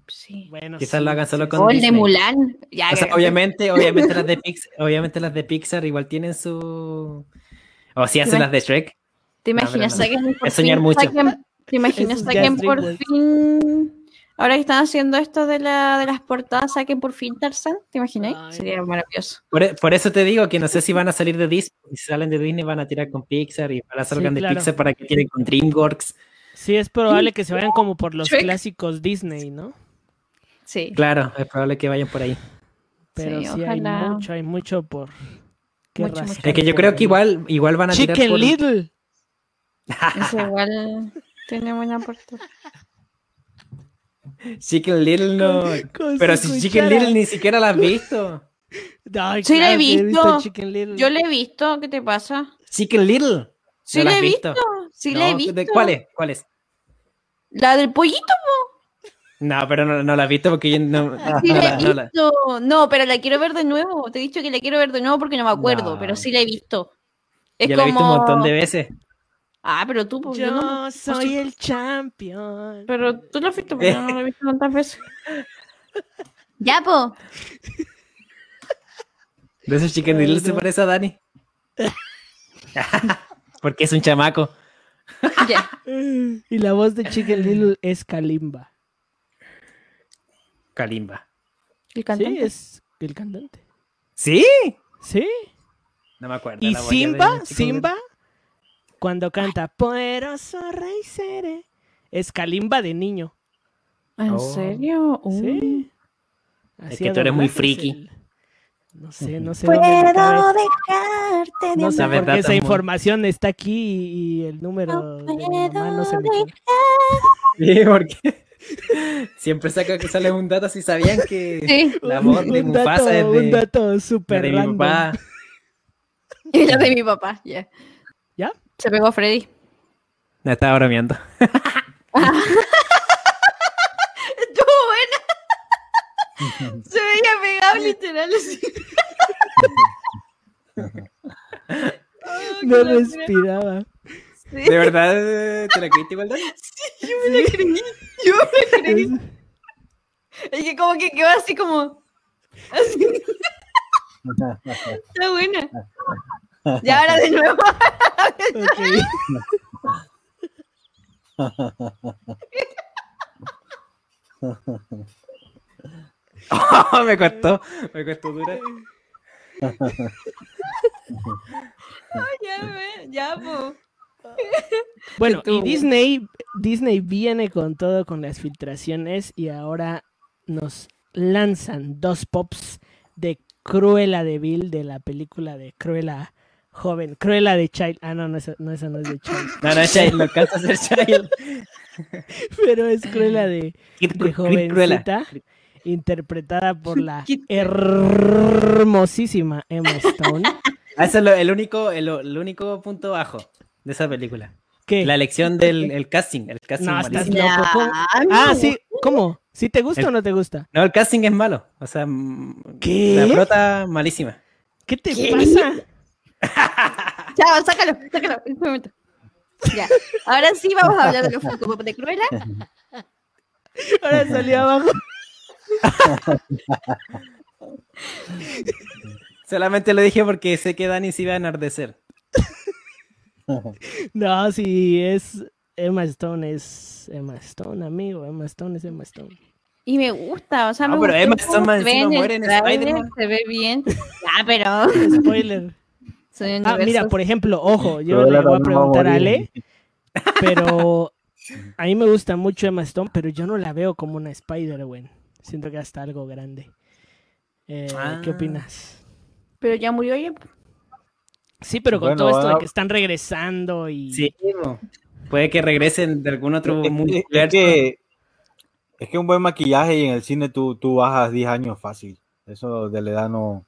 Sí. Bueno, Quizás sí, lo hagan solo sí, con O el de. Mulan. Ya, O sea, que- obviamente, obviamente las de Pixar, obviamente las de Pixar igual tienen su o si hacen las de Shrek. ¿Te imaginas? no. saquen por Es soñar fin- mucho. saquen- ¿Te imaginas? Saquen por fin. Ahora que están haciendo esto de, la, de las portadas, saquen por fin Tarzan. ¿Te imaginas? Ay. Sería maravilloso. Por, e- por eso te digo que no sé si van a salir de Disney. Si salen de Disney van a tirar con Pixar y para salgan de claro. Pixar para que tiren con DreamWorks. Sí, es probable que se vayan como por los clásicos Disney, ¿no? Sí. Claro, es probable que vayan por ahí. Pero Sí, sí, hay mucho, hay mucho por. qué Mucho, mucho. Es que yo creo que igual, igual van a tirar Chicken por... Little. Eso igual tiene buena portada. Chicken Little no. Con Pero si Chicken cuchara. Little ni siquiera la has visto. Ay, Sí, la he claro visto. Chicken Little. Yo le he visto, ¿qué te pasa? Chicken Little. Sí, ¿No la la he has visto. Sí, la he No, visto. ¿de ¿Cuál es? ¿Cuál es? La del pollito, No, pero no, no la has visto porque yo no, sí no la la- he no la- visto. No, pero la quiero ver de nuevo. Te he dicho que la quiero ver de nuevo porque no me acuerdo, No. pero sí la he visto. Es ya la he visto un como- montón de veces. Ah, pero tú, pues, yo Yo no. soy el champion. Pero tú lo has visto, pero yo no lo he visto tantas veces. ya, po. De esos Chicken Ay, Little se parece a Dani. porque es un chamaco. Ya. Y la voz de Chicken Little es Kalimba. Kalimba. El Sí, cantante. es el cantante. ¿Sí? Sí. No me acuerdo. Y la voz ya de Simba, Simba, cuando canta Poderoso Rey Seré, es Kalimba de niño. ¿En Oh. serio? Uh. Sí. Es Hacía que tú eres muy friki. el- No sé, no sé Puedo dejarte de No sé La por verdad, qué esa información está aquí y el número de mi mamá no se me puedo. Sí, porque siempre saca que sale un dato si sabían que Sí. la voz de un Mufasa dato, es de, un dato súper de mi papá. Y la de mi papá, ya. ¿Ya? Se pegó Freddy. Me estaba bromeando. Estuvo buena. Se veía pegado literal así. No respiraba. Sí, ¿De verdad eh, te la creíste igual, Dani? yo me la creí. Yo me la creí. Es que como que quedó así como. Así. Está buena. Y ahora de nuevo. Oh, me costó, me costó dura. ya, me- ya, po. Bueno, y Disney, Disney viene con todo con las filtraciones y ahora nos lanzan dos pops de Cruella de Vil de la película de Cruella joven, Cruella de Child. Ah, no, no, esa no, esa no es de Child, No, no, Child, no alcanza a ser Child. pero es Cruella de, Kid de Cru- Cruella. jovencita, interpretada por la Kid- hermosísima Emma Stone. Ah, Ese es lo- el, único, el, el único punto bajo de esa película. ¿Qué? La elección del el casting. El casting No, es estás malísimo. loco. ¿cómo? Ah, sí, ¿cómo? ¿Sí te gusta El- o no te gusta? No, el casting es malo. O sea, mm, ¿Qué? la prota malísima. ¿Qué te pasa? Chao, sácalo, sácalo. este momento. Ya. Ahora sí vamos a hablar de los Funko Pop de Cruella. Ahora salió abajo. Solamente lo dije porque sé que Dani se iba a enardecer. No, sí, es Emma Stone, es Emma Stone, amigo. Emma Stone es Emma Stone. Y me gusta, o sea, No, me pero Emma Stone se ve en el muere en tráiler, Spider-Man. Se ve bien. Ya, pero. Spoiler. Son Ah, mira, por ejemplo, ojo, yo le voy a preguntar a. Ale, pero a mí me gusta mucho Emma Stone, pero yo no la veo como una Spider-Gwen. Siento que hasta algo grande. Eh, ¿Qué Ah. opinas? Pero ya murió ella. Sí, pero con Bueno, todo esto de ah, que están regresando y... Sí, puede que regresen de algún otro Es, es- mundo. es que, es que un buen maquillaje y en el cine tú, tú bajas 10 años fácil. Eso de la edad no.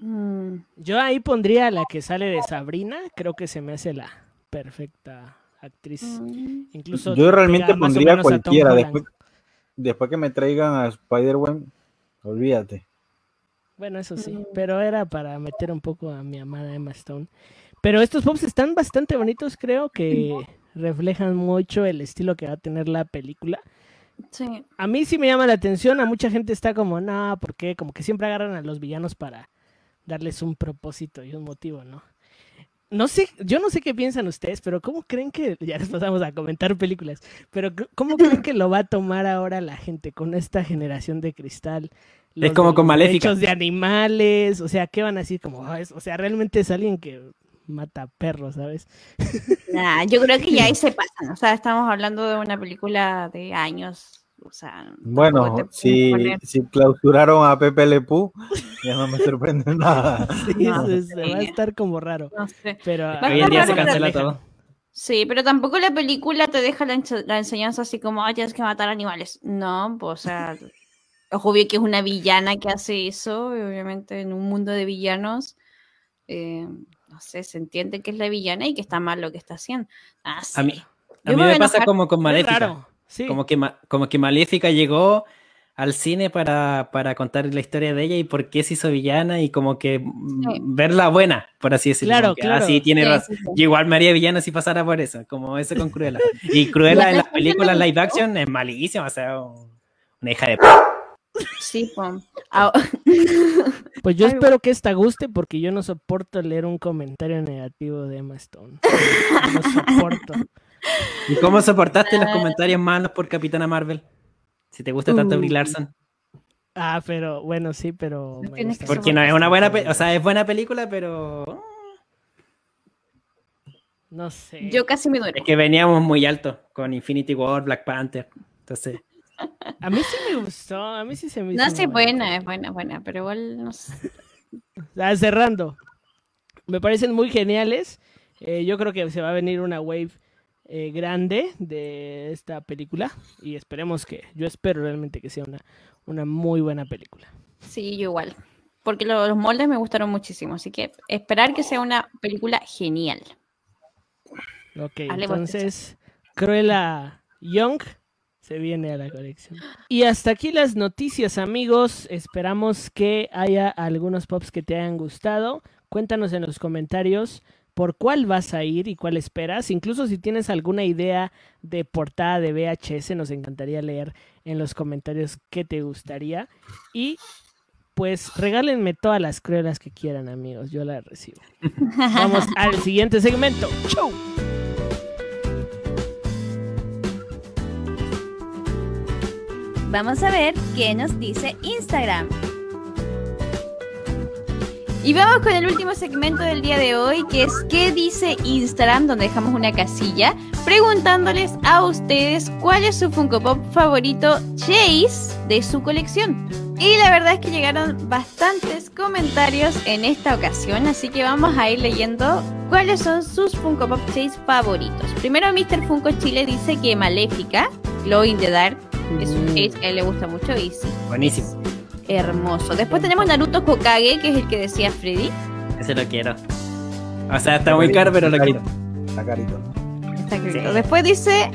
Mm, Yo ahí pondría la que sale de Sabrina, creo que se me hace la perfecta actriz. mm. Incluso Yo realmente pondría cualquiera. Después, después que me traigan a Spider-Man, olvídate. Bueno, eso sí, Mm. pero era para meter un poco a mi amada Emma Stone. Pero estos pops están bastante bonitos, creo que reflejan mucho el estilo que va a tener la película. Sí. A mí sí me llama la atención, a mucha gente está como, no, ¿por qué? Como que siempre agarran a los villanos para darles un propósito y un motivo, ¿no? No sé, yo no sé qué piensan ustedes, pero ¿cómo creen que, ya nos pasamos a comentar películas, pero ¿cómo creen que lo va a tomar ahora la gente con esta generación de cristal? Los como de con Maléfica. derechos de animales, o sea, ¿qué van a decir? Como, "Ah, es- o sea, realmente es alguien que mata perros, ¿sabes? Nah, yo creo que ya ahí se pasan. O sea, estamos hablando de una película de años. O sea, Bueno, si, si clausuraron a Pepe Le Pew, ya no me sorprende nada. Sí, No, se, se va a estar como raro, no sé. pero... Va a Hoy en día se cancela todo. Sí, pero tampoco la película te deja la, la enseñanza así como, ay, tienes que matar animales. No, pues, o sea, es obvio que es una villana que hace eso, y obviamente en un mundo de villanos, eh, no sé, se entiende que es la villana y que está mal lo que está haciendo. Ah, A mí, a mí me pasa como con Maléfica. Sí. Como que, Ma- como que Maléfica llegó al cine para, para contar la historia de ella y por qué se hizo villana y como que mm, Sí. verla buena, por así decirlo. Claro, que, claro. Ah, sí, tiene Sí, razón. sí, igual me haría villana si pasara por eso, como eso con Cruella. Y Cruella en la las películas live action es malísima, o sea, una hija de... p- Sí, pues. Ah, Pues yo Ay, espero que esta guste porque yo no soporto leer un comentario negativo de Emma Stone. No soporto. ¿Y cómo soportaste los Ah. comentarios malos por Capitana Marvel? Si te gusta tanto Uh. Brie Larson. Ah, pero bueno, sí, pero No me Porque no es una buena, o sea, es buena película, pero No sé. yo casi me es duermo. que veníamos muy alto con Infinity War, Black Panther. Entonces, A mí sí me gustó, a mí sí se me hizo No, sí, es buena, es buena, buena, pero igual no sé. Ah, cerrando. Me parecen muy geniales. Eh, yo creo que se va a venir una wave eh, grande de esta película y esperemos que, yo espero realmente que sea una, una muy buena película. Sí, yo igual. Porque lo- los moldes me gustaron muchísimo, así que esperar que sea una película genial. Ok, entonces Cruella Young se viene a la colección. Y hasta aquí las noticias, amigos. Esperamos que haya algunos pops que te hayan gustado. Cuéntanos en los comentarios por cuál vas a ir y cuál esperas. Incluso si tienes alguna idea de portada de VHS, nos encantaría leer en los comentarios qué te gustaría. Y pues regálenme todas las cruelas que quieran, amigos. Yo las recibo. Vamos al siguiente segmento. ¡Chau! Vamos a ver qué nos dice Instagram. Y vamos con el último segmento del día de hoy, que es ¿Qué dice Instagram? Donde dejamos una casilla preguntándoles a ustedes cuál es su Funko Pop favorito Chase de su colección. Y la verdad es que llegaron bastantes comentarios en esta ocasión, así que vamos a ir leyendo cuáles son sus Funko Pop Chase favoritos. Primero, Mr. Funko Chile dice que Maléfica, Glow in the Dark, es un Chase que a él le gusta mucho y sí, buenísimo. Hermoso. Después tenemos Naruto Hokage, que es el que decía Freddy. Ese lo quiero. O sea, está muy caro, pero lo quiero. Está carito. Está. Sí. Después dice.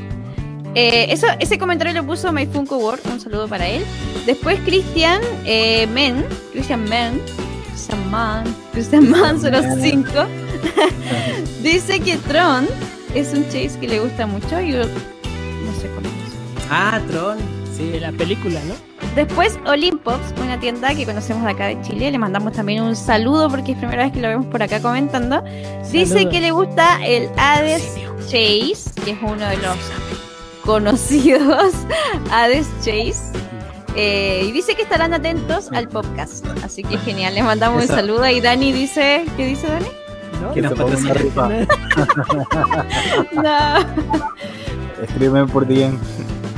eh, eso, ese comentario lo puso My Funko World, un saludo para él. Después Christian eh, Men, Christian Men, Christian Man, Christian Man 05, dice que Tron es un chase que le gusta mucho. Yo no sé cuál es. Ah, Tron. Sí, De la película, ¿no? Después Olympops, una tienda que conocemos de acá de Chile, le mandamos también un saludo porque es primera vez que lo vemos por acá comentando. Dice Saludos. que le gusta el Hades Chase, que es uno de los conocidos Hades Chase. Eh, y dice que estarán atentos al podcast. Así que genial, le mandamos un saludo. Y Dani dice, ¿qué dice Dani? ¿No? Que nos rifa. No. Escríbeme por DM.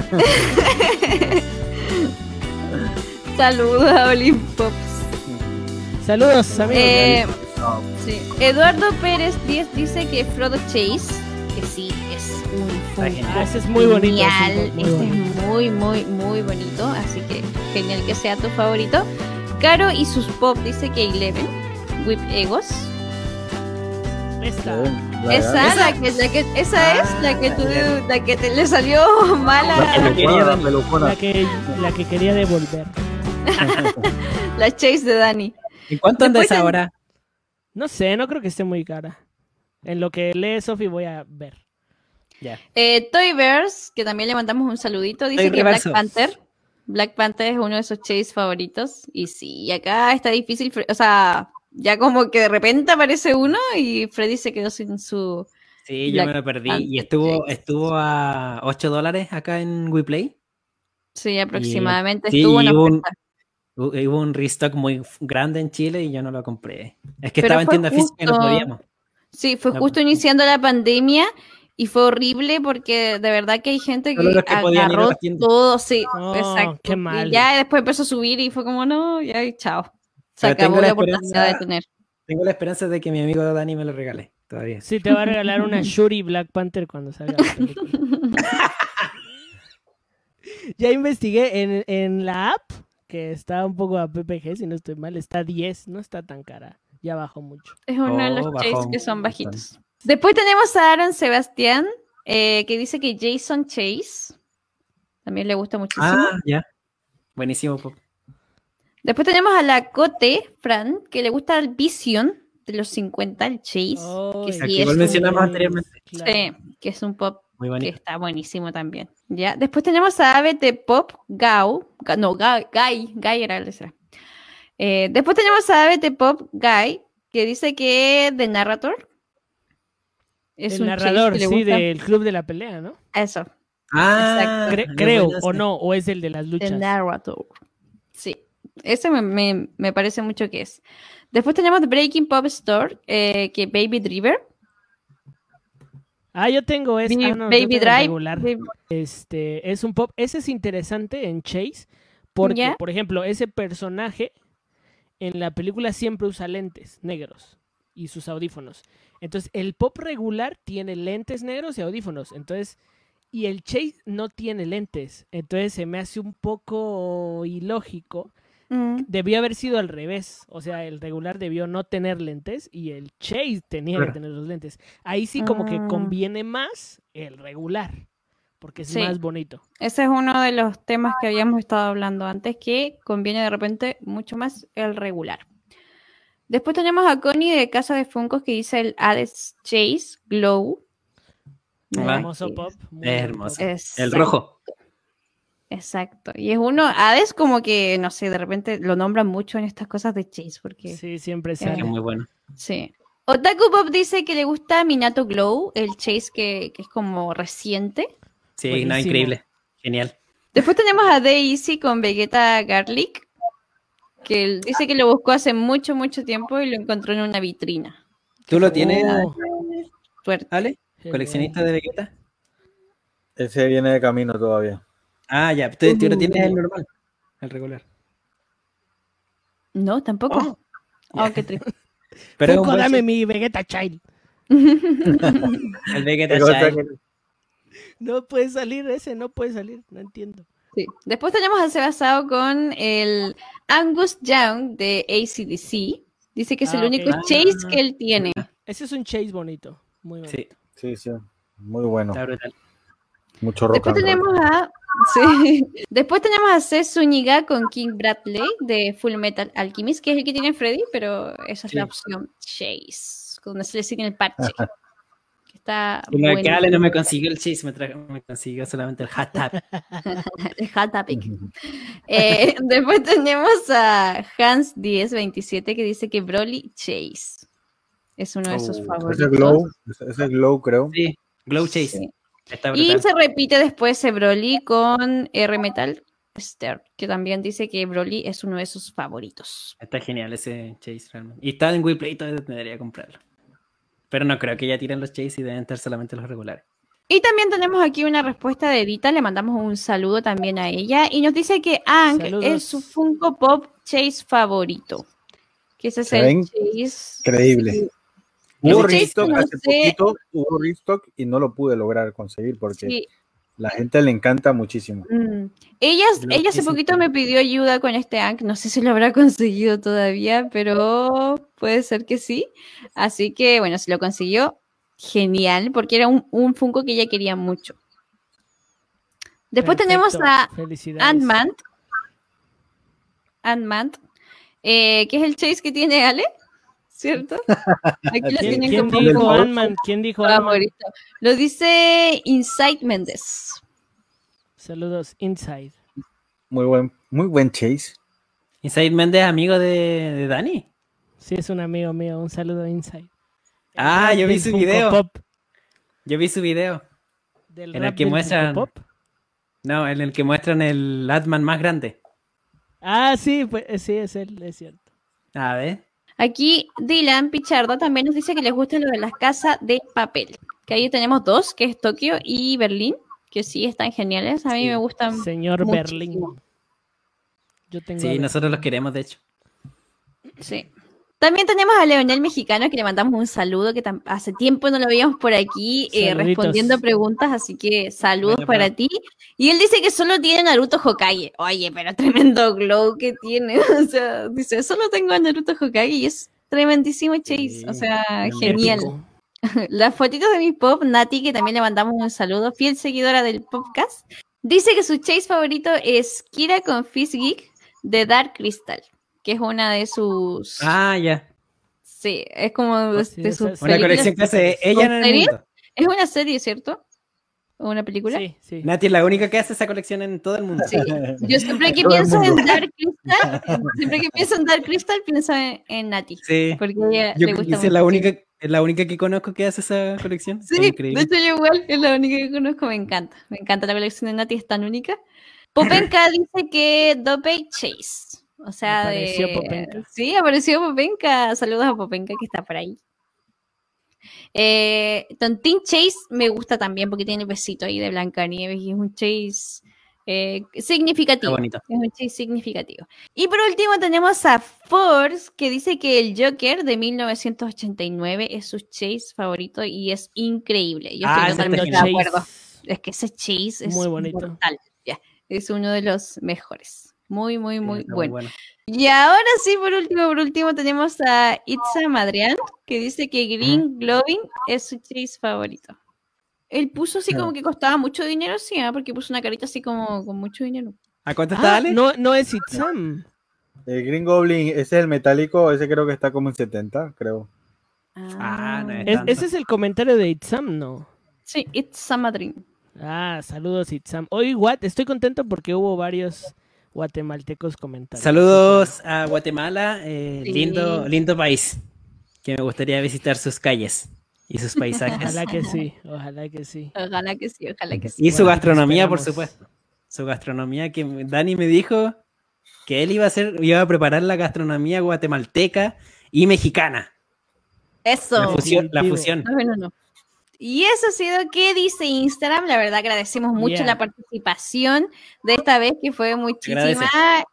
Saludos a Olympops. Saludos, amigos. Eh, Sí. Eduardo Pérez 10 dice que Frodo Chase, que sí, es un. Ah, ese es muy bonito, genial, muy este bonito. es muy, muy, muy bonito, así que genial que sea tu favorito. Caro y sus pop dice que Eleven, Whip Egos. Esta. Esa, verdad, la que, la que, esa Ah, es la que tú, ya. la que te le salió La mala. La que, la que quería devolver. la Chase de Dani. ¿En cuánto andas en- ahora? No sé, no creo que esté muy cara. En lo que lee Sophie voy a ver. Ya. Eh, Toy Bears, que también le mandamos un saludito, dice Toy que Black. Panther. Black Panther es uno de sus chase favoritos. Y sí, acá está difícil. O sea, ya como que de repente aparece uno y Freddy se quedó sin su. Sí, yo me lo perdí. Panther Y estuvo, Chase. estuvo a 8 dólares acá en WePlay. Sí, aproximadamente. sí, estuvo en y hubo un- Hubo un restock muy grande en Chile y yo no lo compré. Es que Pero estaba en tienda física y no justo- podíamos. Sí, fue No, justo iniciando la pandemia y fue horrible porque de verdad que hay gente que, los que podían ir a agarró todo, sí, Oh, exacto. qué mal. Y ya después empezó a subir y fue como, no, ya, chao. Se Pero acabó la la oportunidad de esperanza- tener. Tengo la esperanza de que mi amigo Dani me lo regale todavía. Sí, te va a regalar una Shuri Black Panther cuando salga la película. ya investigué en, en la app, que está un poco a PPG, si no estoy mal, está 10, no está tan cara. Ya bajó mucho. Es uno de Oh, los bajó Chase que son bastante. bajitos. Después tenemos a Aaron Sebastián, eh, que dice que Jason Chase también le gusta muchísimo. Ah, ya. Buenísimo. Pop. Después tenemos a la Cote, Fran, que le gusta el Vision de los 50, el Chase. Oh, que sí que es igual un- mencionamos anteriormente. Claro. sí, que es un pop Muy que bonito. está buenísimo también. ¿ya? Después tenemos a ABT Pop Gao, Ga- no, Guy, Guy era el de. Eh, después tenemos a ABT Pop Guy, que dice que The Narrator es el un narrador, sí, del club de la pelea, ¿no? Eso, Ah, Cre- creo, o no, o es el de las The luchas. Narrator. Sí, ese me, me- me parece mucho que es. Después tenemos The Breaking Pop Store, eh, que Baby Driver. Ah, yo tengo ese. Baby, ah, no, Baby Drive. regular. Baby- Este, es un pop. Ese es interesante en Chase. Porque, por ejemplo, ese personaje en la película siempre usa lentes negros y sus audífonos. Entonces, el pop regular tiene lentes negros y audífonos. Entonces, y el Chase no tiene lentes. Entonces, se me hace un poco ilógico. Mm. Debió haber sido al revés. O sea, el regular debió no tener lentes y el Chase tenía Claro. que tener los lentes. Ahí sí como que Ah. conviene más el regular. Porque es Sí. más bonito. Ese es uno de los temas que habíamos estado hablando antes, que conviene de repente mucho más el regular. Después tenemos a Connie de Casa de Funcos que dice el Hades Chase Glow. Hermoso pop. muy es buen hermoso. pop. Es- El rojo. Exacto. Y es uno, Hades como que, no sé, de repente lo nombran mucho en estas cosas de Chase, porque sí. Sí, siempre sale. es muy bueno. Otaku Pop dice que le gusta Minato Glow, el Chase que, que es como reciente. Sí, no, increíble. Genial. Después tenemos a Daisy con Vegeta Garlic, que él dice que lo buscó hace mucho, mucho tiempo y lo encontró en una vitrina. ¿Tú lo tienes, Oh, Suerte. Ale? ¿Coleccionista de Vegeta? Ese viene de camino todavía. Ah, ya. ¿Tú, tú lo tienes el normal? El regular. No, tampoco. Oh, Oh, qué triste. Pero Funko, buen dame mi Vegeta Child. el Vegeta Child. No puede salir ese, no puede salir. No entiendo. Sí. Después tenemos a Sebasao con el Angus Young de ACDC. Dice que es el Ah, único Ah. chase que él tiene. Ese es un chase bonito. Muy bonito. Sí, Sí, sí. Muy bueno. está brutal. Mucho rock Después and roll. tenemos a Sí. Después tenemos a Seth Zúñiga con King Bradley de Full Metal Alchemist, que es el que tiene Freddy, pero esa es la opción Chase, donde se le sigue el parche. que está que bueno. Ale no me consiguió el chase, me, trajo- me consiguió solamente el hot tap. El hot topic. Eh, después tenemos a Hans1027 que dice que Broly Chase es uno de sus Oh, favoritos. Ese glow, ese ese glow creo. Sí, Glow Chase. Sí. Está Y se repite después ese Broly con R Metal Stern, que también dice que Broly es uno de sus favoritos. Está genial ese Chase realmente. Y está en WePlay, todavía debería comprarlo. Pero no creo que ya tiren los Chase y deben estar solamente los regulares. Y también tenemos aquí una respuesta de Edita, le mandamos un saludo también a ella y nos dice que Ang Saludos. es su Funko Pop Chase favorito. Que ese es ¿Se el? Chase. Increíble. Hubo restock no hace sé. poquito, hubo restock y no lo pude lograr conseguir porque Sí, la gente le encanta muchísimo. Mm. Ella, Lo ella hace poquito me pidió ayuda con este Ankh, no sé si lo habrá conseguido todavía, pero puede ser que sí. Así que bueno, si lo consiguió, genial, porque era un, un Funko que ella quería mucho. Después tenemos a. Ant-Man. Ant-Man, eh, que es el chase que tiene Ale, ¿cierto? Aquí lo ¿Quién, tienen quién como dijo. Ant-Man? ¿Quién dijo Ant-Man? Lo dice Insight Méndez. Saludos, Inside. Muy buen, muy buen chase. Inside Méndez, amigo de, de Dani. Sí, es un amigo mío. Un saludo, Inside. Ah, yo vi su video. Pop, Yo vi su video. del En el que muestran- Pop. No, en el que muestran el Atman más grande. Ah, sí, pues, sí, es él, es cierto. A ver. Aquí Dylan Pichardo también nos dice que les gusta lo de las casas de papel. Que ahí tenemos dos, que es Tokio y Berlín, que sí están geniales. A mí Sí. me gustan. Señor muchísimo. Berlín. Yo tengo. Sí, nosotros los queremos, de hecho. Sí. También tenemos a Leonel Mexicano, que le mandamos un saludo, que hace tiempo no lo veíamos por aquí eh, respondiendo preguntas, así que saludos Bueno, para ti. Y él dice que solo tiene Naruto Hokage. Oye, pero tremendo glow que tiene. O sea, dice, solo tengo a Naruto Hokage y es tremendísimo Chase. O sea, genial. Las fotitos de mi pop, Nati, que también le mandamos un saludo, fiel seguidora del podcast, dice que su chase favorito es Kira con Fizz Geek de Dark Crystal, que es una de sus. Ah, ya. Sí, es como de, Sí, de sus es- Una películas. colección que hace ella en el series? mundo. Es una serie, ¿cierto? ¿O una película? Sí, sí. Nati es la única que hace esa colección en todo el mundo. Sí. Yo siempre que pienso en. Dark Crystal, siempre que pienso en Dark Crystal, pienso en, en Nati. Sí. Porque ella Yo le gusta esa es la mucho. única, es la única que conozco que hace esa colección. Sí, Es de hecho yo igual, es la única que conozco, me encanta. Me encanta la colección de Nati, es tan única. Popenka dice que Dopey Chase. O sea, Apareció de... Popenka. Sí, apareció Popenka. Saludos a Popenka que está por ahí. Eh, Tontín Chase me gusta también porque tiene el besito ahí de Blancanieves y es un Chase eh, significativo. bonito. Es un chase significativo. Y por último tenemos a Force, que dice que el Joker de 1989 es su chase favorito y es increíble. Yo Ah, estoy totalmente de acuerdo. Es que ese chase es Muy bonito. Ya, es uno de los mejores. Muy, muy, muy bueno. Y ahora sí, por último, por último, tenemos a Itza Madrian, que dice que Green Glowing es su chase favorito. Él puso así como que costaba mucho dinero, sí, ¿ah? porque puso una carita así como con mucho dinero. ¿A cuánto está Ah, Ale? no, no es Itzam. El Green Goblin, ese es el metálico, ese creo que está como en 70, creo. Ah, no es ese es el comentario de Itzam, ¿no? Sí, Madrid. Ah, saludos Itzam. Hoy, what? Estoy contento porque hubo varios guatemaltecos comentando. Saludos a Guatemala, eh, Sí. lindo, lindo país. Que me gustaría visitar sus calles y sus paisajes. Ojalá que sí, ojalá que sí. Ojalá que sí, ojalá que sí. y su Bueno, gastronomía, por supuesto. Su gastronomía que Dani me dijo que él iba a hacer, iba a preparar la gastronomía guatemalteca y mexicana. Eso. La fusión, la fusión. No, no, no. Y eso ha sido qué dice Instagram. La verdad agradecemos mucho la participación de esta vez, que fue muchísima.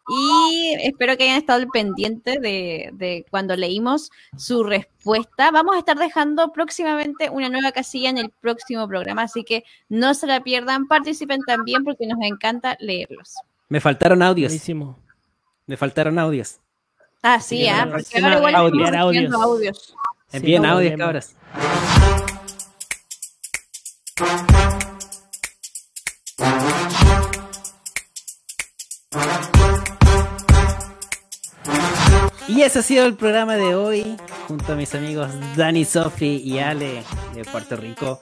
Y espero que hayan estado al pendiente de, de cuando leímos su respuesta. Vamos a estar dejando próximamente una nueva casilla en el próximo programa, así que no se la pierdan. Participen también porque nos encanta leerlos. Me faltaron audios. Buenísimo. Me faltaron audios. Ah, sí, Sí, ah, porque ahora igual audios. Audios. audios. Envíen audios, cabras. Y ese ha sido el programa de hoy, junto a mis amigos Dani, Sofi y Ale de Puerto Rico.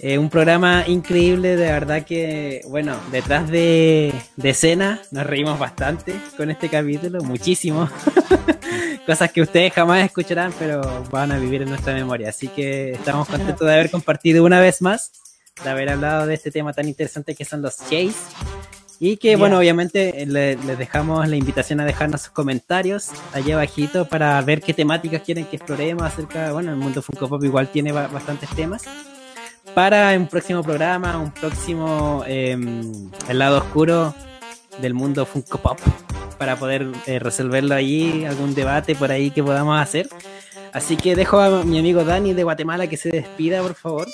Eh, un programa increíble, de verdad que, bueno, detrás de, de escena nos reímos bastante con este capítulo, muchísimo. Cosas que ustedes jamás escucharán, pero van a vivir en nuestra memoria. Así que estamos contentos de haber compartido una vez más, de haber hablado de este tema tan interesante que son los Chase. Y que, bueno, obviamente le- les dejamos la invitación a dejarnos sus comentarios allá abajito para ver qué temáticas quieren que exploremos acerca, bueno, el mundo Funko Pop igual tiene ba- bastantes temas. Para un próximo programa, un próximo em, El lado oscuro del mundo Funko Pop, para poder eh, resolverlo allí, algún debate por ahí que podamos hacer. Así que dejo a mi amigo Dani de Guatemala que se despida, por favor.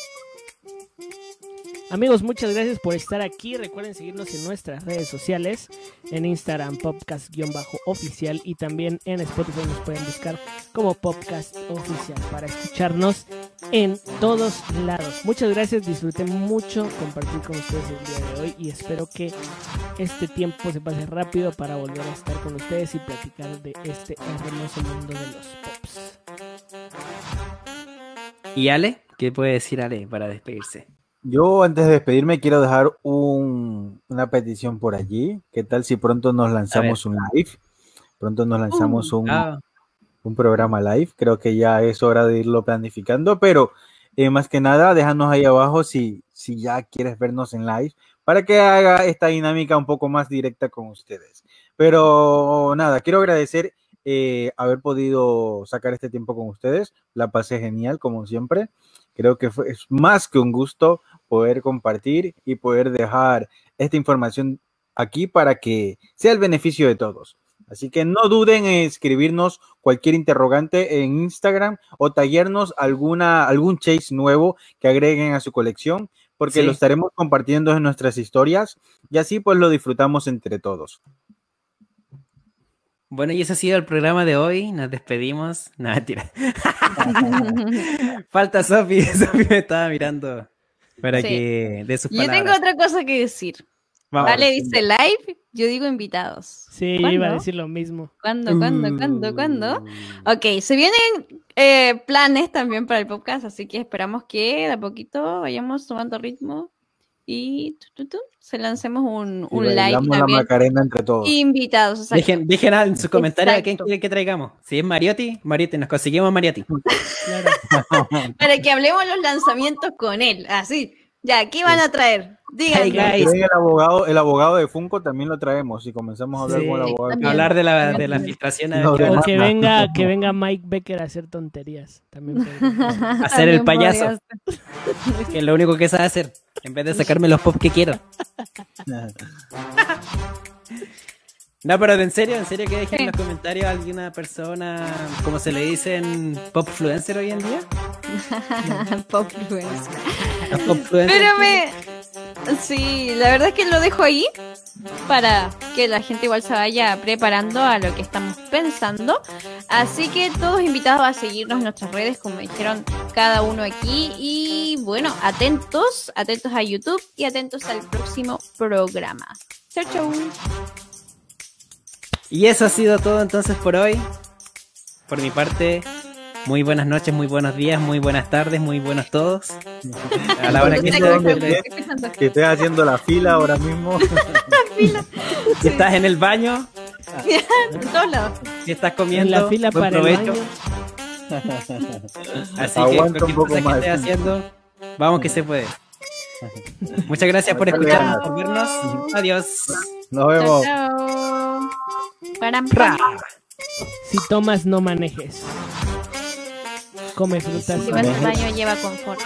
Amigos, muchas gracias por estar aquí. Recuerden seguirnos en nuestras redes sociales, en Instagram, podcast-oficial y también en Spotify nos pueden buscar como podcast oficial para escucharnos en todos lados. Muchas gracias, disfruté mucho compartir con ustedes el día de hoy y espero que este tiempo se pase rápido para volver a estar con ustedes y platicar de este hermoso mundo de los pops. ¿Y Ale? ¿Qué puede decir Ale para despedirse? Yo antes de despedirme quiero dejar un- una petición por allí. ¿Qué tal si pronto nos lanzamos un live? Pronto nos lanzamos un, Ah, un programa live. Creo que ya es hora de irlo planificando, pero eh, más que nada, déjanos ahí abajo si, si ya quieres vernos en live para que haga esta dinámica un poco más directa con ustedes. Pero nada, quiero agradecer eh, haber podido sacar este tiempo con ustedes. La pasé genial, como siempre. Creo que fue, es más que un gusto poder compartir y poder dejar esta información aquí para que sea el beneficio de todos. Así que no duden en escribirnos cualquier interrogante en Instagram o tallarnos alguna, algún chase nuevo que agreguen a su colección, porque Sí. lo estaremos compartiendo en nuestras historias y así pues lo disfrutamos entre todos. Bueno, y ese ha sido el programa de hoy. Nos despedimos. No, mentira. Falta Sofi. Sofi me estaba mirando para Sí. que dé sus Yo tengo otra cosa que decir. Vamos. Vale, dice live, yo digo invitados. Sí, iba a ¿Cuándo? decir lo mismo. ¿Cuándo, cuándo, cuándo, cuándo? Mm. Ok, se vienen eh, planes también para el podcast, así que esperamos que de a poquito vayamos tomando ritmo y tu, tu, tu, se lancemos un, Y un live bailamos la también. Macarena entre todos. Invitados, exacto. Dejen, dejen en sus comentarios a quién Exacto. quiere que traigamos. Si es Mariotti, Mariotti, nos conseguimos Mariotti. Claro. Para que hablemos los lanzamientos con él, así. Ya, ¿qué van a traer? Hey. El abogado, el abogado de Funko también lo traemos y comenzamos a hablar Sí, con el abogado. Hablar de la, de la filtración. a No, O a que Demanda. venga, que venga Mike Becker a hacer tonterías. También puede ser. hacer el payaso. Que es lo único que sabe hacer. En vez de sacarme los pop que quiero. No, pero en serio, en serio que dejen Sí. en los comentarios a alguna persona, como se le dicen, popfluencer hoy en día. Popfluencer. Pero me. Sí, la verdad es que lo dejo ahí para que la gente igual se vaya preparando a lo que estamos pensando. Así que todos invitados a seguirnos en nuestras redes, como dijeron cada uno aquí. Y bueno, atentos, atentos a YouTube y atentos al próximo programa. Chau, chau. Y eso ha sido todo entonces por hoy. Por mi parte, muy buenas noches, muy buenos días, muy buenas tardes, muy buenos todos. A la hora que, sea que, estés haciendo la fila ahora mismo. si estás en el baño, En todos lados. si estás En comiendo, la fila buen para el baño. Así que Aguanta un cualquier poco cosa que más. estés haciendo, vamos que se puede. Muchas gracias por escucharnos, luego. por vernos. Adiós. Nos vemos. Param, Ra. Si tomas, no manejes come frutas. Si vas al baño, lleva confort.